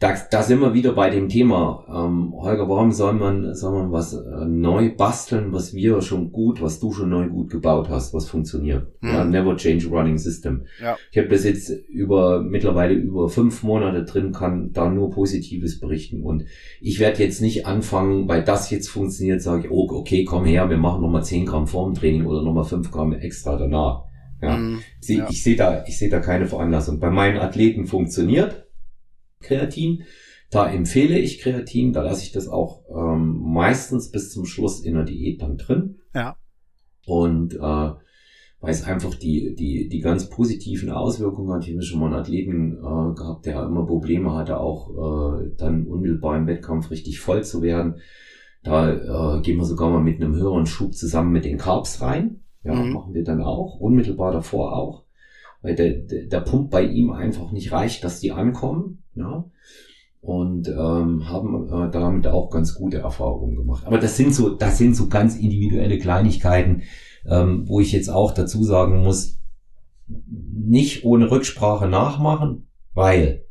da, da sind wir wieder bei dem Thema. Ähm, Holger, warum soll man, soll man was äh, neu basteln, was wir schon gut, was du schon neu gut gebaut hast, was funktioniert? Hm. Ja, never change running system. Ja. Ich habe das jetzt über mittlerweile über fünf Monate drin, kann da nur Positives berichten. Und ich werde jetzt nicht anfangen, weil das jetzt funktioniert, sage ich, oh, okay, komm her, wir machen nochmal 10 Gramm Formtraining oder nochmal 5 Gramm extra danach. Ja, hm. ja. ich sehe da, ich sehe da keine Veranlassung. Bei meinen Athleten funktioniert Kreatin. Da empfehle ich Kreatin, da lasse ich das auch ähm, meistens bis zum Schluss in der Diät dann drin. Ja. Und äh, weil es einfach die, die, die ganz positiven Auswirkungen hat. Ich habe schon mal einen Athleten äh, gehabt, der immer Probleme hatte, auch äh, dann unmittelbar im Wettkampf richtig voll zu werden. Da äh, gehen wir sogar mal mit einem höheren Schub zusammen mit den Carbs rein. Ja, mhm. machen wir dann auch, unmittelbar davor auch. Weil der, der, der Pump bei ihm einfach nicht reicht, dass die ankommen. Ja? Und ähm, haben äh, damit auch ganz gute Erfahrungen gemacht. Aber das sind so, das sind so ganz individuelle Kleinigkeiten, ähm, wo ich jetzt auch dazu sagen muss, nicht ohne Rücksprache nachmachen, weil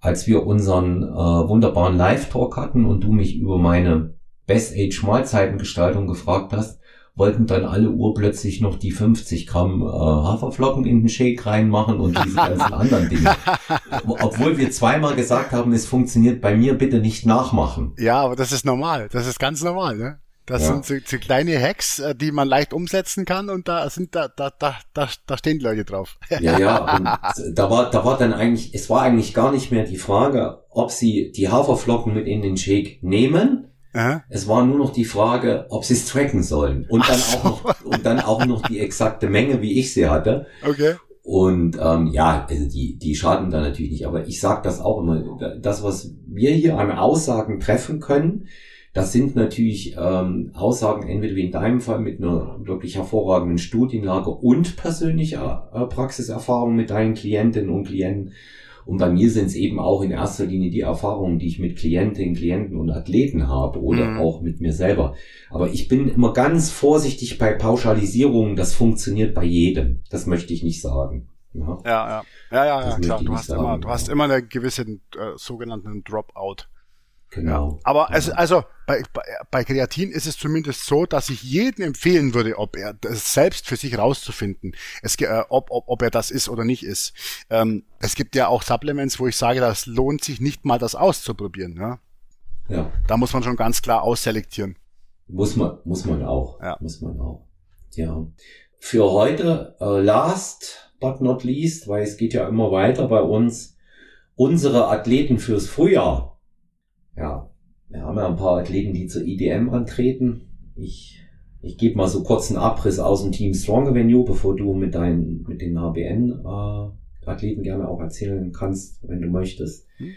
als wir unseren äh, wunderbaren Live-Talk hatten und du mich über meine Best Age Mahlzeitengestaltung gefragt hast, wollten dann alle urplötzlich noch die 50 Gramm äh, Haferflocken in den Shake reinmachen und diese ganzen anderen Dinge. Obwohl wir zweimal gesagt haben, es funktioniert bei mir, bitte nicht nachmachen. Ja, aber das ist normal. Das ist ganz normal, ne? Das ja. sind so, so kleine Hacks, äh, die man leicht umsetzen kann und da sind da da da da, da stehen die Leute drauf. Ja, ja, und da war da war dann eigentlich es war eigentlich gar nicht mehr die Frage, ob sie die Haferflocken mit in den Shake nehmen Aha. Es war nur noch die Frage, ob sie es tracken sollen. Und dann, so. auch noch, und dann auch noch die exakte Menge, wie ich sie hatte. Okay. Und ähm, ja, also die, die schaden da natürlich nicht. Aber ich sage das auch immer. Das, was wir hier an Aussagen treffen können, das sind natürlich ähm, Aussagen entweder wie in deinem Fall mit einer wirklich hervorragenden Studienlage und persönlicher äh, Praxiserfahrung mit deinen Klientinnen und Klienten und bei mir sind es eben auch in erster Linie die Erfahrungen, die ich mit Klientinnen, Klienten und Athleten habe oder mhm. auch mit mir selber. Aber ich bin immer ganz vorsichtig bei Pauschalisierungen. Das funktioniert bei jedem. Das möchte ich nicht sagen. Ja, ja, ja, ja, ja, ja klar. Du hast, sagen, immer, du hast immer eine gewisse äh, sogenannten Dropout. Genau. Aber also, also bei, bei, bei Kreatin ist es zumindest so, dass ich jedem empfehlen würde, ob er das selbst für sich rauszufinden, es, äh, ob, ob, ob er das ist oder nicht ist. Ähm, es gibt ja auch Supplements, wo ich sage, das lohnt sich nicht mal, das auszuprobieren. Ja? ja. Da muss man schon ganz klar ausselektieren. Muss man, muss man auch. Ja. Muss man auch. Ja. Für heute, äh, last but not least, weil es geht ja immer weiter bei uns, unsere Athleten fürs Frühjahr ja, wir haben ja ein paar Athleten, die zur IDM antreten. Ich ich gebe mal so kurz einen Abriss aus dem Team Stronger Venue, bevor du mit deinen, mit den HBN äh, gerne auch erzählen kannst, wenn du möchtest. Hm.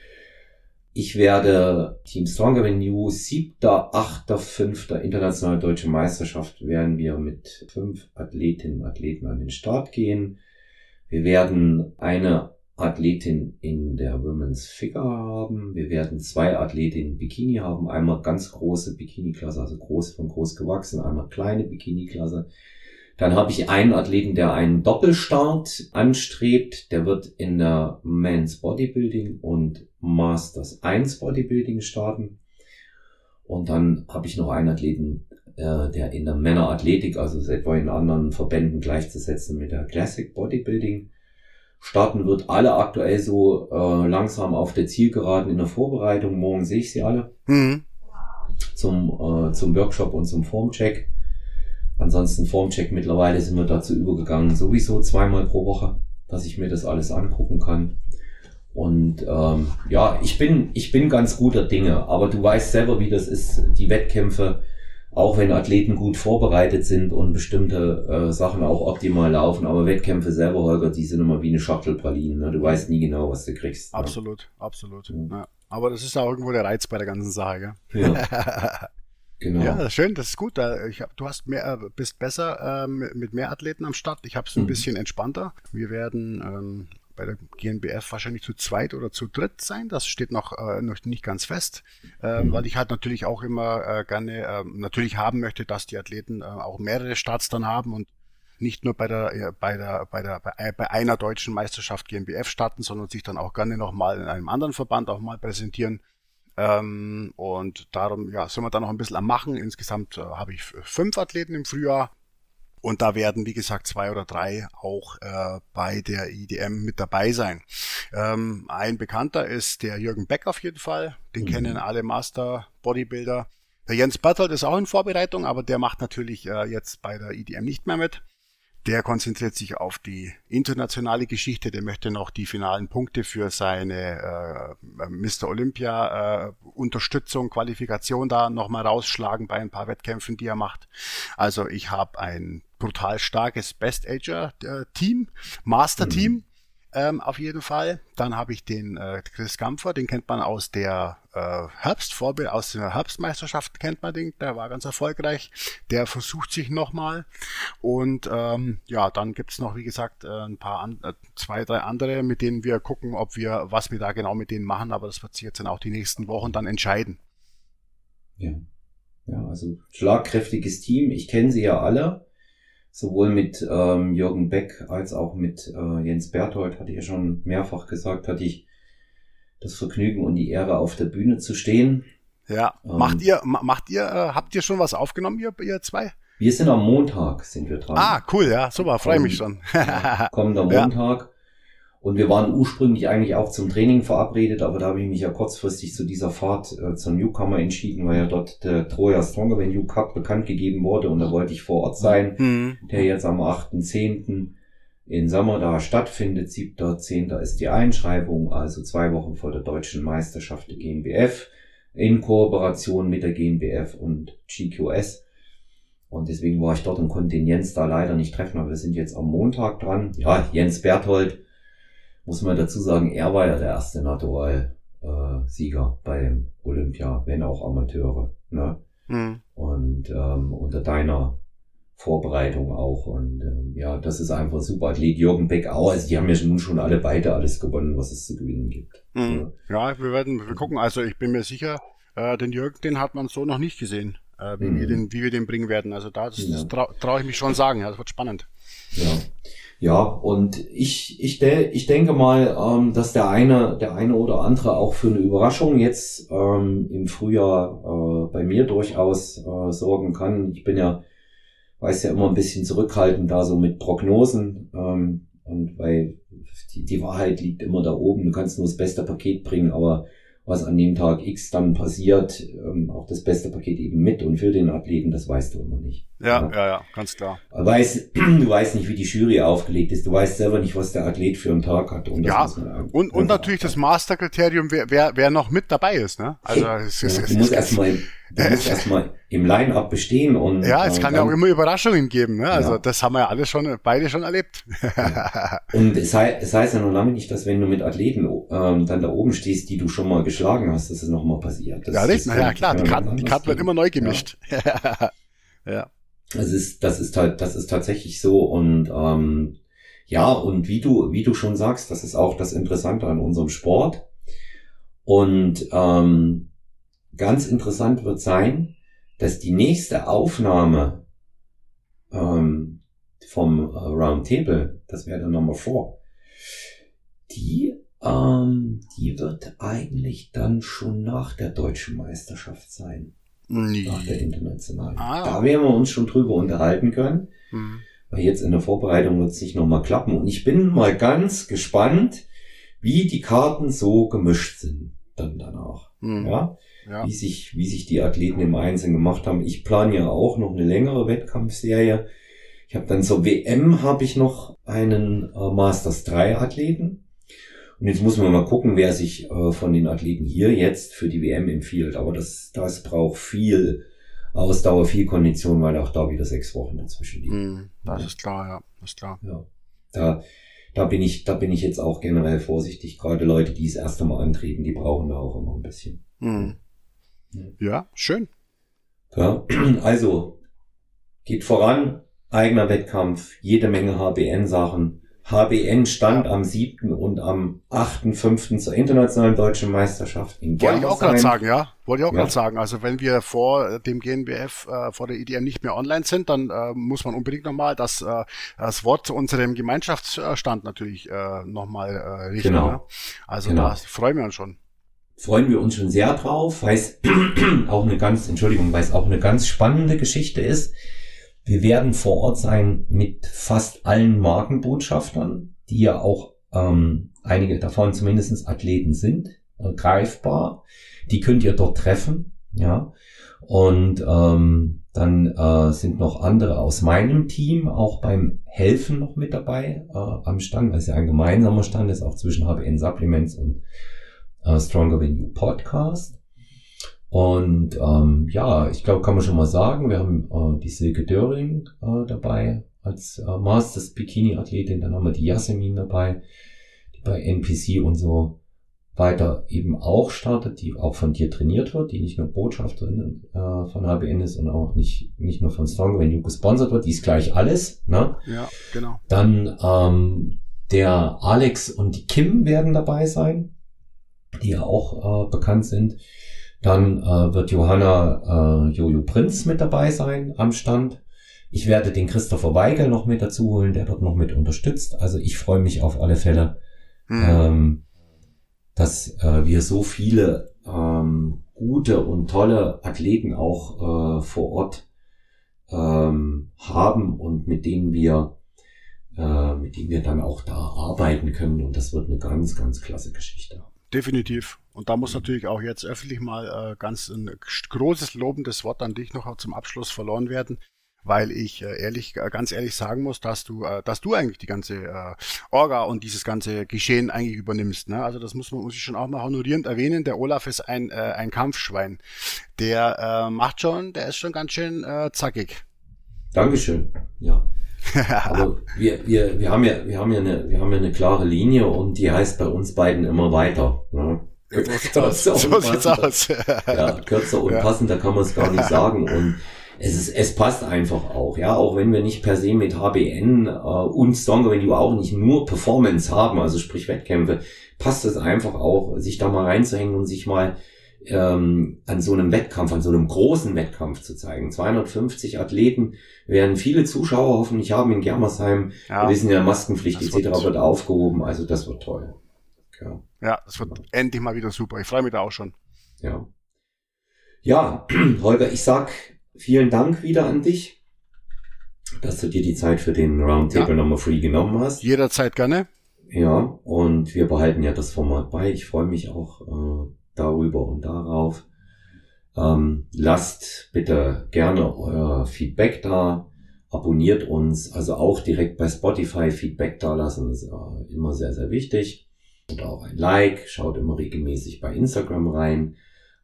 Ich werde Team Stronger Venue, siebter, achter, fünfter internationale deutsche Meisterschaft werden wir mit fünf Athletinnen und Athleten an den Start gehen. Wir werden eine Athletin in der Women's Figure haben. Wir werden zwei Athletinnen Bikini haben. Einmal ganz große Bikini-Klasse, also groß von groß gewachsen, einmal kleine Bikini-Klasse. Dann habe ich einen Athleten, der einen Doppelstart anstrebt. Der wird in der Men's Bodybuilding und Masters 1 Bodybuilding starten. Und dann habe ich noch einen Athleten, äh, der in der Männerathletik, also etwa in anderen Verbänden gleichzusetzen mit der Classic Bodybuilding starten wird. Alle aktuell so äh, langsam auf der Zielgeraden in der Vorbereitung. Morgen sehe ich sie alle. Mhm. Zum, äh, zum Workshop und zum Formcheck. Ansonsten Formcheck mittlerweile sind wir dazu übergegangen, sowieso zweimal pro Woche, dass ich mir das alles angucken kann. Und ähm, ja, ich bin, ich bin ganz guter Dinge, aber du weißt selber, wie das ist, die Wettkämpfe auch wenn Athleten gut vorbereitet sind und bestimmte äh, Sachen auch optimal laufen, aber Wettkämpfe selber, Holger, die sind immer wie eine Schachtel Pralinen. Ne? Du weißt nie genau, was du kriegst. Ne? Absolut, absolut. Mhm. Ja. Aber das ist auch irgendwo der Reiz bei der ganzen Sache. Gell? Ja. genau. Ja, schön, das ist gut. Ich hab, du hast mehr, bist besser ähm, mit mehr Athleten am Start. Ich habe es ein mhm. bisschen entspannter. Wir werden ähm, bei der GNBF wahrscheinlich zu zweit oder zu dritt sein. Das steht noch, äh, noch nicht ganz fest, äh, mhm. weil ich halt natürlich auch immer äh, gerne äh, natürlich haben möchte, dass die Athleten äh, auch mehrere Starts dann haben und nicht nur bei der bei der bei der bei, äh, einer deutschen Meisterschaft GmbF starten, sondern sich dann auch gerne nochmal in einem anderen Verband auch mal präsentieren. Ähm, und darum ja sind wir da noch ein bisschen am machen. Insgesamt äh, habe ich fünf Athleten im Frühjahr und da werden, wie gesagt, zwei oder drei auch äh, bei der IDM mit dabei sein. Ähm, ein Bekannter ist der Jürgen Beck auf jeden Fall. Den mhm. kennen alle Master Bodybuilder. Der Jens Berthold ist auch in Vorbereitung, aber der macht natürlich äh, jetzt bei der IDM nicht mehr mit. Der konzentriert sich auf die internationale Geschichte. Der möchte noch die finalen Punkte für seine äh, Mr. Olympia äh, Unterstützung, Qualifikation da nochmal rausschlagen bei ein paar Wettkämpfen, die er macht. Also ich habe ein brutal starkes Best Ager äh, Team, Master Team. Mhm. Ähm, auf jeden Fall. Dann habe ich den äh, Chris Gampfer, den kennt man aus der äh, Herbstvorbild, aus der Herbstmeisterschaft kennt man den, der war ganz erfolgreich. Der versucht sich nochmal. Und ähm, ja, dann gibt's noch, wie gesagt, äh, ein paar, an, äh, zwei, drei andere, mit denen wir gucken, ob wir, was wir da genau mit denen machen, aber das wird sich jetzt dann auch die nächsten Wochen dann entscheiden. Ja. Ja, also schlagkräftiges Team. Ich kenne sie ja alle sowohl mit ähm, Jürgen Beck als auch mit äh, Jens Berthold, hatte ich ja schon mehrfach gesagt, hatte ich das Vergnügen und die Ehre, auf der Bühne zu stehen. Ja, ähm, macht ihr, macht ihr, äh, habt ihr schon was aufgenommen, ihr, ihr zwei? Wir sind am Montag, sind wir dran. Ah, cool, ja, super, freue mich schon. kommender Montag. Ja. Und wir waren ursprünglich eigentlich auch zum Training verabredet, aber da habe ich mich ja kurzfristig zu dieser Fahrt äh, zur Newcomer entschieden, weil ja dort der Troja Stronger Venue Cup bekannt gegeben wurde und da wollte ich vor Ort sein, mhm. der jetzt am 8.10. in Sommer da stattfindet. 7.10. ist die Einschreibung, also zwei Wochen vor der deutschen Meisterschaft der GmbF in Kooperation mit der GmbF und GQS. Und deswegen war ich dort und konnte den Jens da leider nicht treffen, aber wir sind jetzt am Montag dran. Ja, Jens Berthold, muss man dazu sagen, er war ja der erste Natural-Sieger äh, beim Olympia, wenn auch Amateure. Ne? Mhm. Und ähm, unter deiner Vorbereitung auch. Und ähm, ja, das ist einfach super Athlet. Jürgen Beck auch. Also die haben ja nun schon alle beide alles gewonnen, was es zu gewinnen gibt. Mhm. Ja. ja, wir werden wir gucken. Also ich bin mir sicher, äh, den Jürgen, den hat man so noch nicht gesehen, äh, wie, mhm. wir den, wie wir den bringen werden. Also da, ja. traue trau ich mich schon sagen. Ja, das wird spannend. Ja. Ja, und ich, ich, de ich denke mal, ähm, dass der eine, der eine oder andere auch für eine Überraschung jetzt ähm, im Frühjahr äh, bei mir durchaus äh, sorgen kann. Ich bin ja, weiß ja immer ein bisschen zurückhaltend da so mit Prognosen. Ähm, und weil die, die Wahrheit liegt immer da oben. Du kannst nur das beste Paket bringen, aber was an dem Tag X dann passiert, ähm, auch das beste Paket eben mit und für den Athleten, das weißt du immer nicht. Ja, ja, ja, ganz klar. Weiß, du weißt nicht, wie die Jury aufgelegt ist. Du weißt selber nicht, was der Athlet für einen Tag hat. Und ja, und, und natürlich das Masterkriterium, wer, wer, wer noch mit dabei ist. Ne? Also es, ja, es, du musst erstmal du musst erstmal im Line-Up bestehen und. Ja, es äh, kann ja auch immer Überraschungen geben, ne? Also ja. das haben wir ja alle schon, beide schon erlebt. Ja. Und es, sei, es heißt ja noch lange nicht, dass wenn du mit Athleten ähm, dann da oben stehst, die du schon mal geschlagen hast, dass es nochmal passiert. Das, ja, richtig, ja klar, die Karten, die Karten wird immer neu gemischt. Ja. ja. Das ist, das ist halt, das ist tatsächlich so und ähm, ja, und wie du, wie du schon sagst, das ist auch das Interessante an unserem Sport. Und ähm, ganz interessant wird sein, dass die nächste Aufnahme ähm, vom äh, Roundtable, das wäre der Nummer 4, die, ähm, die wird eigentlich dann schon nach der deutschen Meisterschaft sein. Nee. Nach der internationalen. Ah. Da werden wir uns schon drüber unterhalten können. Hm. Weil jetzt in der Vorbereitung wird es nicht nochmal klappen. Und ich bin mal ganz gespannt, wie die Karten so gemischt sind dann danach. Hm. Ja? Ja? Wie sich, wie sich die Athleten im Einzelnen gemacht haben. Ich plane ja auch noch eine längere Wettkampfserie. Ich habe dann zur WM habe ich noch einen äh, Masters 3 Athleten. Und jetzt muss man mal gucken, wer sich äh, von den Athleten hier jetzt für die WM empfiehlt. Aber das, das braucht viel Ausdauer, viel Kondition, weil auch da wieder sechs Wochen dazwischen liegen. Mm, das ist klar, ja, das ist klar. Ja. Da, da bin ich, da bin ich jetzt auch generell vorsichtig. Gerade Leute, die das erste Mal antreten, die brauchen da auch immer ein bisschen. Mm. Ja. schön. Ja, also geht voran, eigener Wettkampf, jede Menge HBN-Sachen. HBN stand am 7. und am 8.5. zur internationalen deutschen Meisterschaft in Wollte ich auch gerade sagen, ja. Wollte ich auch ja. gerade sagen. Also wenn wir vor dem GNBF, äh, vor der IDM nicht mehr online sind, dann äh, muss man unbedingt nochmal das, äh, das Wort zu unserem Gemeinschaftsstand natürlich äh, nochmal äh, richten. Genau. Ne? Also genau. da freuen wir uns schon. Freuen wir uns schon sehr drauf, weil es auch eine ganz, Entschuldigung, weil es auch eine ganz spannende Geschichte ist wir werden vor Ort sein mit fast allen Markenbotschaftern, die ja auch ähm, einige davon zumindestens Athleten sind, äh, greifbar. Die könnt ihr dort treffen, ja. Und ähm, dann äh, sind noch andere aus meinem Team auch beim Helfen noch mit dabei äh, am Stand, weil es ja ein gemeinsamer Stand ist, auch zwischen HBN Supplements und äh, Stronger Than You Podcast. Und ähm, ja, ich glaube, kann man schon mal sagen, wir haben äh, die Silke Döring äh, dabei als äh, Masters Bikini-Athletin, dann haben wir die Yasemin dabei, die bei NPC und so weiter eben auch startet, die auch von dir trainiert wird, die nicht nur Botschafterin äh, von HBN ist und auch nicht, nicht nur von Strong Venue gesponsert wird, die ist gleich alles. Ne? Ja, genau. Dann ähm, der Alex und die Kim werden dabei sein, die ja auch äh, bekannt sind. Dann äh, wird Johanna äh, Jojo Prinz mit dabei sein am Stand. Ich werde den Christopher Weigel noch mit dazu holen, der dort noch mit unterstützt. Also ich freue mich auf alle Fälle, mhm. ähm, dass äh, wir so viele ähm, gute und tolle Athleten auch äh, vor Ort ähm, haben und mit denen wir äh, mit denen wir dann auch da arbeiten können. Und das wird eine ganz, ganz klasse Geschichte. Definitiv. Und da muss natürlich auch jetzt öffentlich mal äh, ganz ein großes lobendes Wort an dich noch zum Abschluss verloren werden, weil ich äh, ehrlich, äh, ganz ehrlich sagen muss, dass du, äh, dass du eigentlich die ganze äh, Orga und dieses ganze Geschehen eigentlich übernimmst. Ne? Also das muss man muss ich schon auch mal honorierend erwähnen. Der Olaf ist ein, äh, ein Kampfschwein. Der äh, macht schon, der ist schon ganz schön äh, zackig. Dankeschön. Ja. Aber wir, wir, wir haben ja, wir haben ja eine, wir haben ja eine klare Linie und die heißt bei uns beiden immer weiter. Ne? Kürzer so sieht's aus. ja, kürzer und passender kann man es gar nicht sagen. Und es ist, es passt einfach auch, ja, auch wenn wir nicht per se mit HBN äh, und Stronger wenn du auch nicht nur Performance haben, also sprich Wettkämpfe, passt es einfach auch, sich da mal reinzuhängen und sich mal ähm, an so einem Wettkampf, an so einem großen Wettkampf zu zeigen. 250 Athleten werden viele Zuschauer hoffentlich haben in Germersheim. Ja. Wir wissen ja, Maskenpflicht etc. Wird, wird aufgehoben, also das wird toll. Ja, ja das wird ja. endlich mal wieder super. Ich freue mich da auch schon. Ja. Ja, Holger, ich sag vielen Dank wieder an dich, dass du dir die Zeit für den Roundtable ja. nochmal free genommen hast. Jederzeit gerne. Ja, und wir behalten ja das Format bei. Ich freue mich auch äh, darüber und darauf. Ähm, lasst bitte gerne euer Feedback da. Abonniert uns, also auch direkt bei Spotify Feedback da lassen, ist äh, immer sehr, sehr wichtig. Und auch ein Like, schaut immer regelmäßig bei Instagram rein.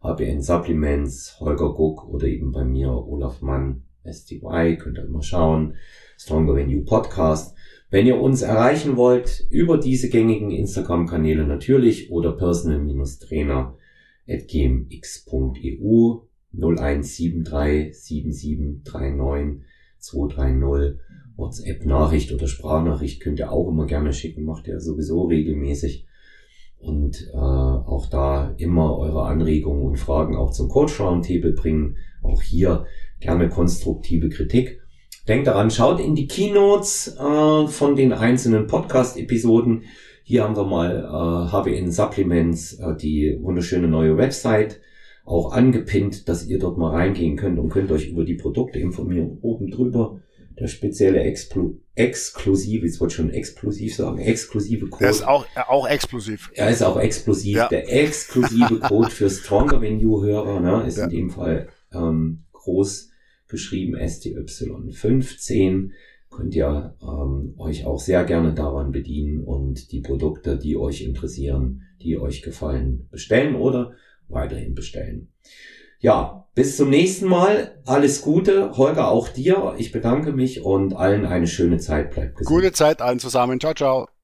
HBN Supplements, Holger Guck oder eben bei mir Olaf Mann, STY, könnt ihr immer schauen. Stronger Than You Podcast. Wenn ihr uns erreichen wollt, über diese gängigen Instagram-Kanäle natürlich oder personal-trainer.gmx.eu 0173 7739 230 WhatsApp-Nachricht oder Sprachnachricht könnt ihr auch immer gerne schicken, macht ihr sowieso regelmäßig. Und äh, auch da immer eure Anregungen und Fragen auch zum Coach Roundtable bringen. Auch hier gerne konstruktive Kritik. Denkt daran, schaut in die Keynotes äh, von den einzelnen Podcast-Episoden. Hier haben wir mal äh, HWN Supplements, äh, die wunderschöne neue Website, auch angepinnt, dass ihr dort mal reingehen könnt und könnt euch über die Produkte informieren. Oben drüber der spezielle Explo exklusive, jetzt wollte ich schon explosiv sagen, exklusive Code. Der ist auch, äh, auch explosiv. Er ist auch explosiv. Ja. Der exklusive Code für Stronger Venue-Hörer ne, ist ja. in dem Fall ähm, groß geschrieben STY15 könnt ihr ähm, euch auch sehr gerne daran bedienen und die Produkte, die euch interessieren, die euch gefallen, bestellen oder weiterhin bestellen. Ja, bis zum nächsten Mal. Alles Gute. Holger, auch dir. Ich bedanke mich und allen eine schöne Zeit. Bleibt gesund. Gute Zeit allen zusammen. Ciao, ciao.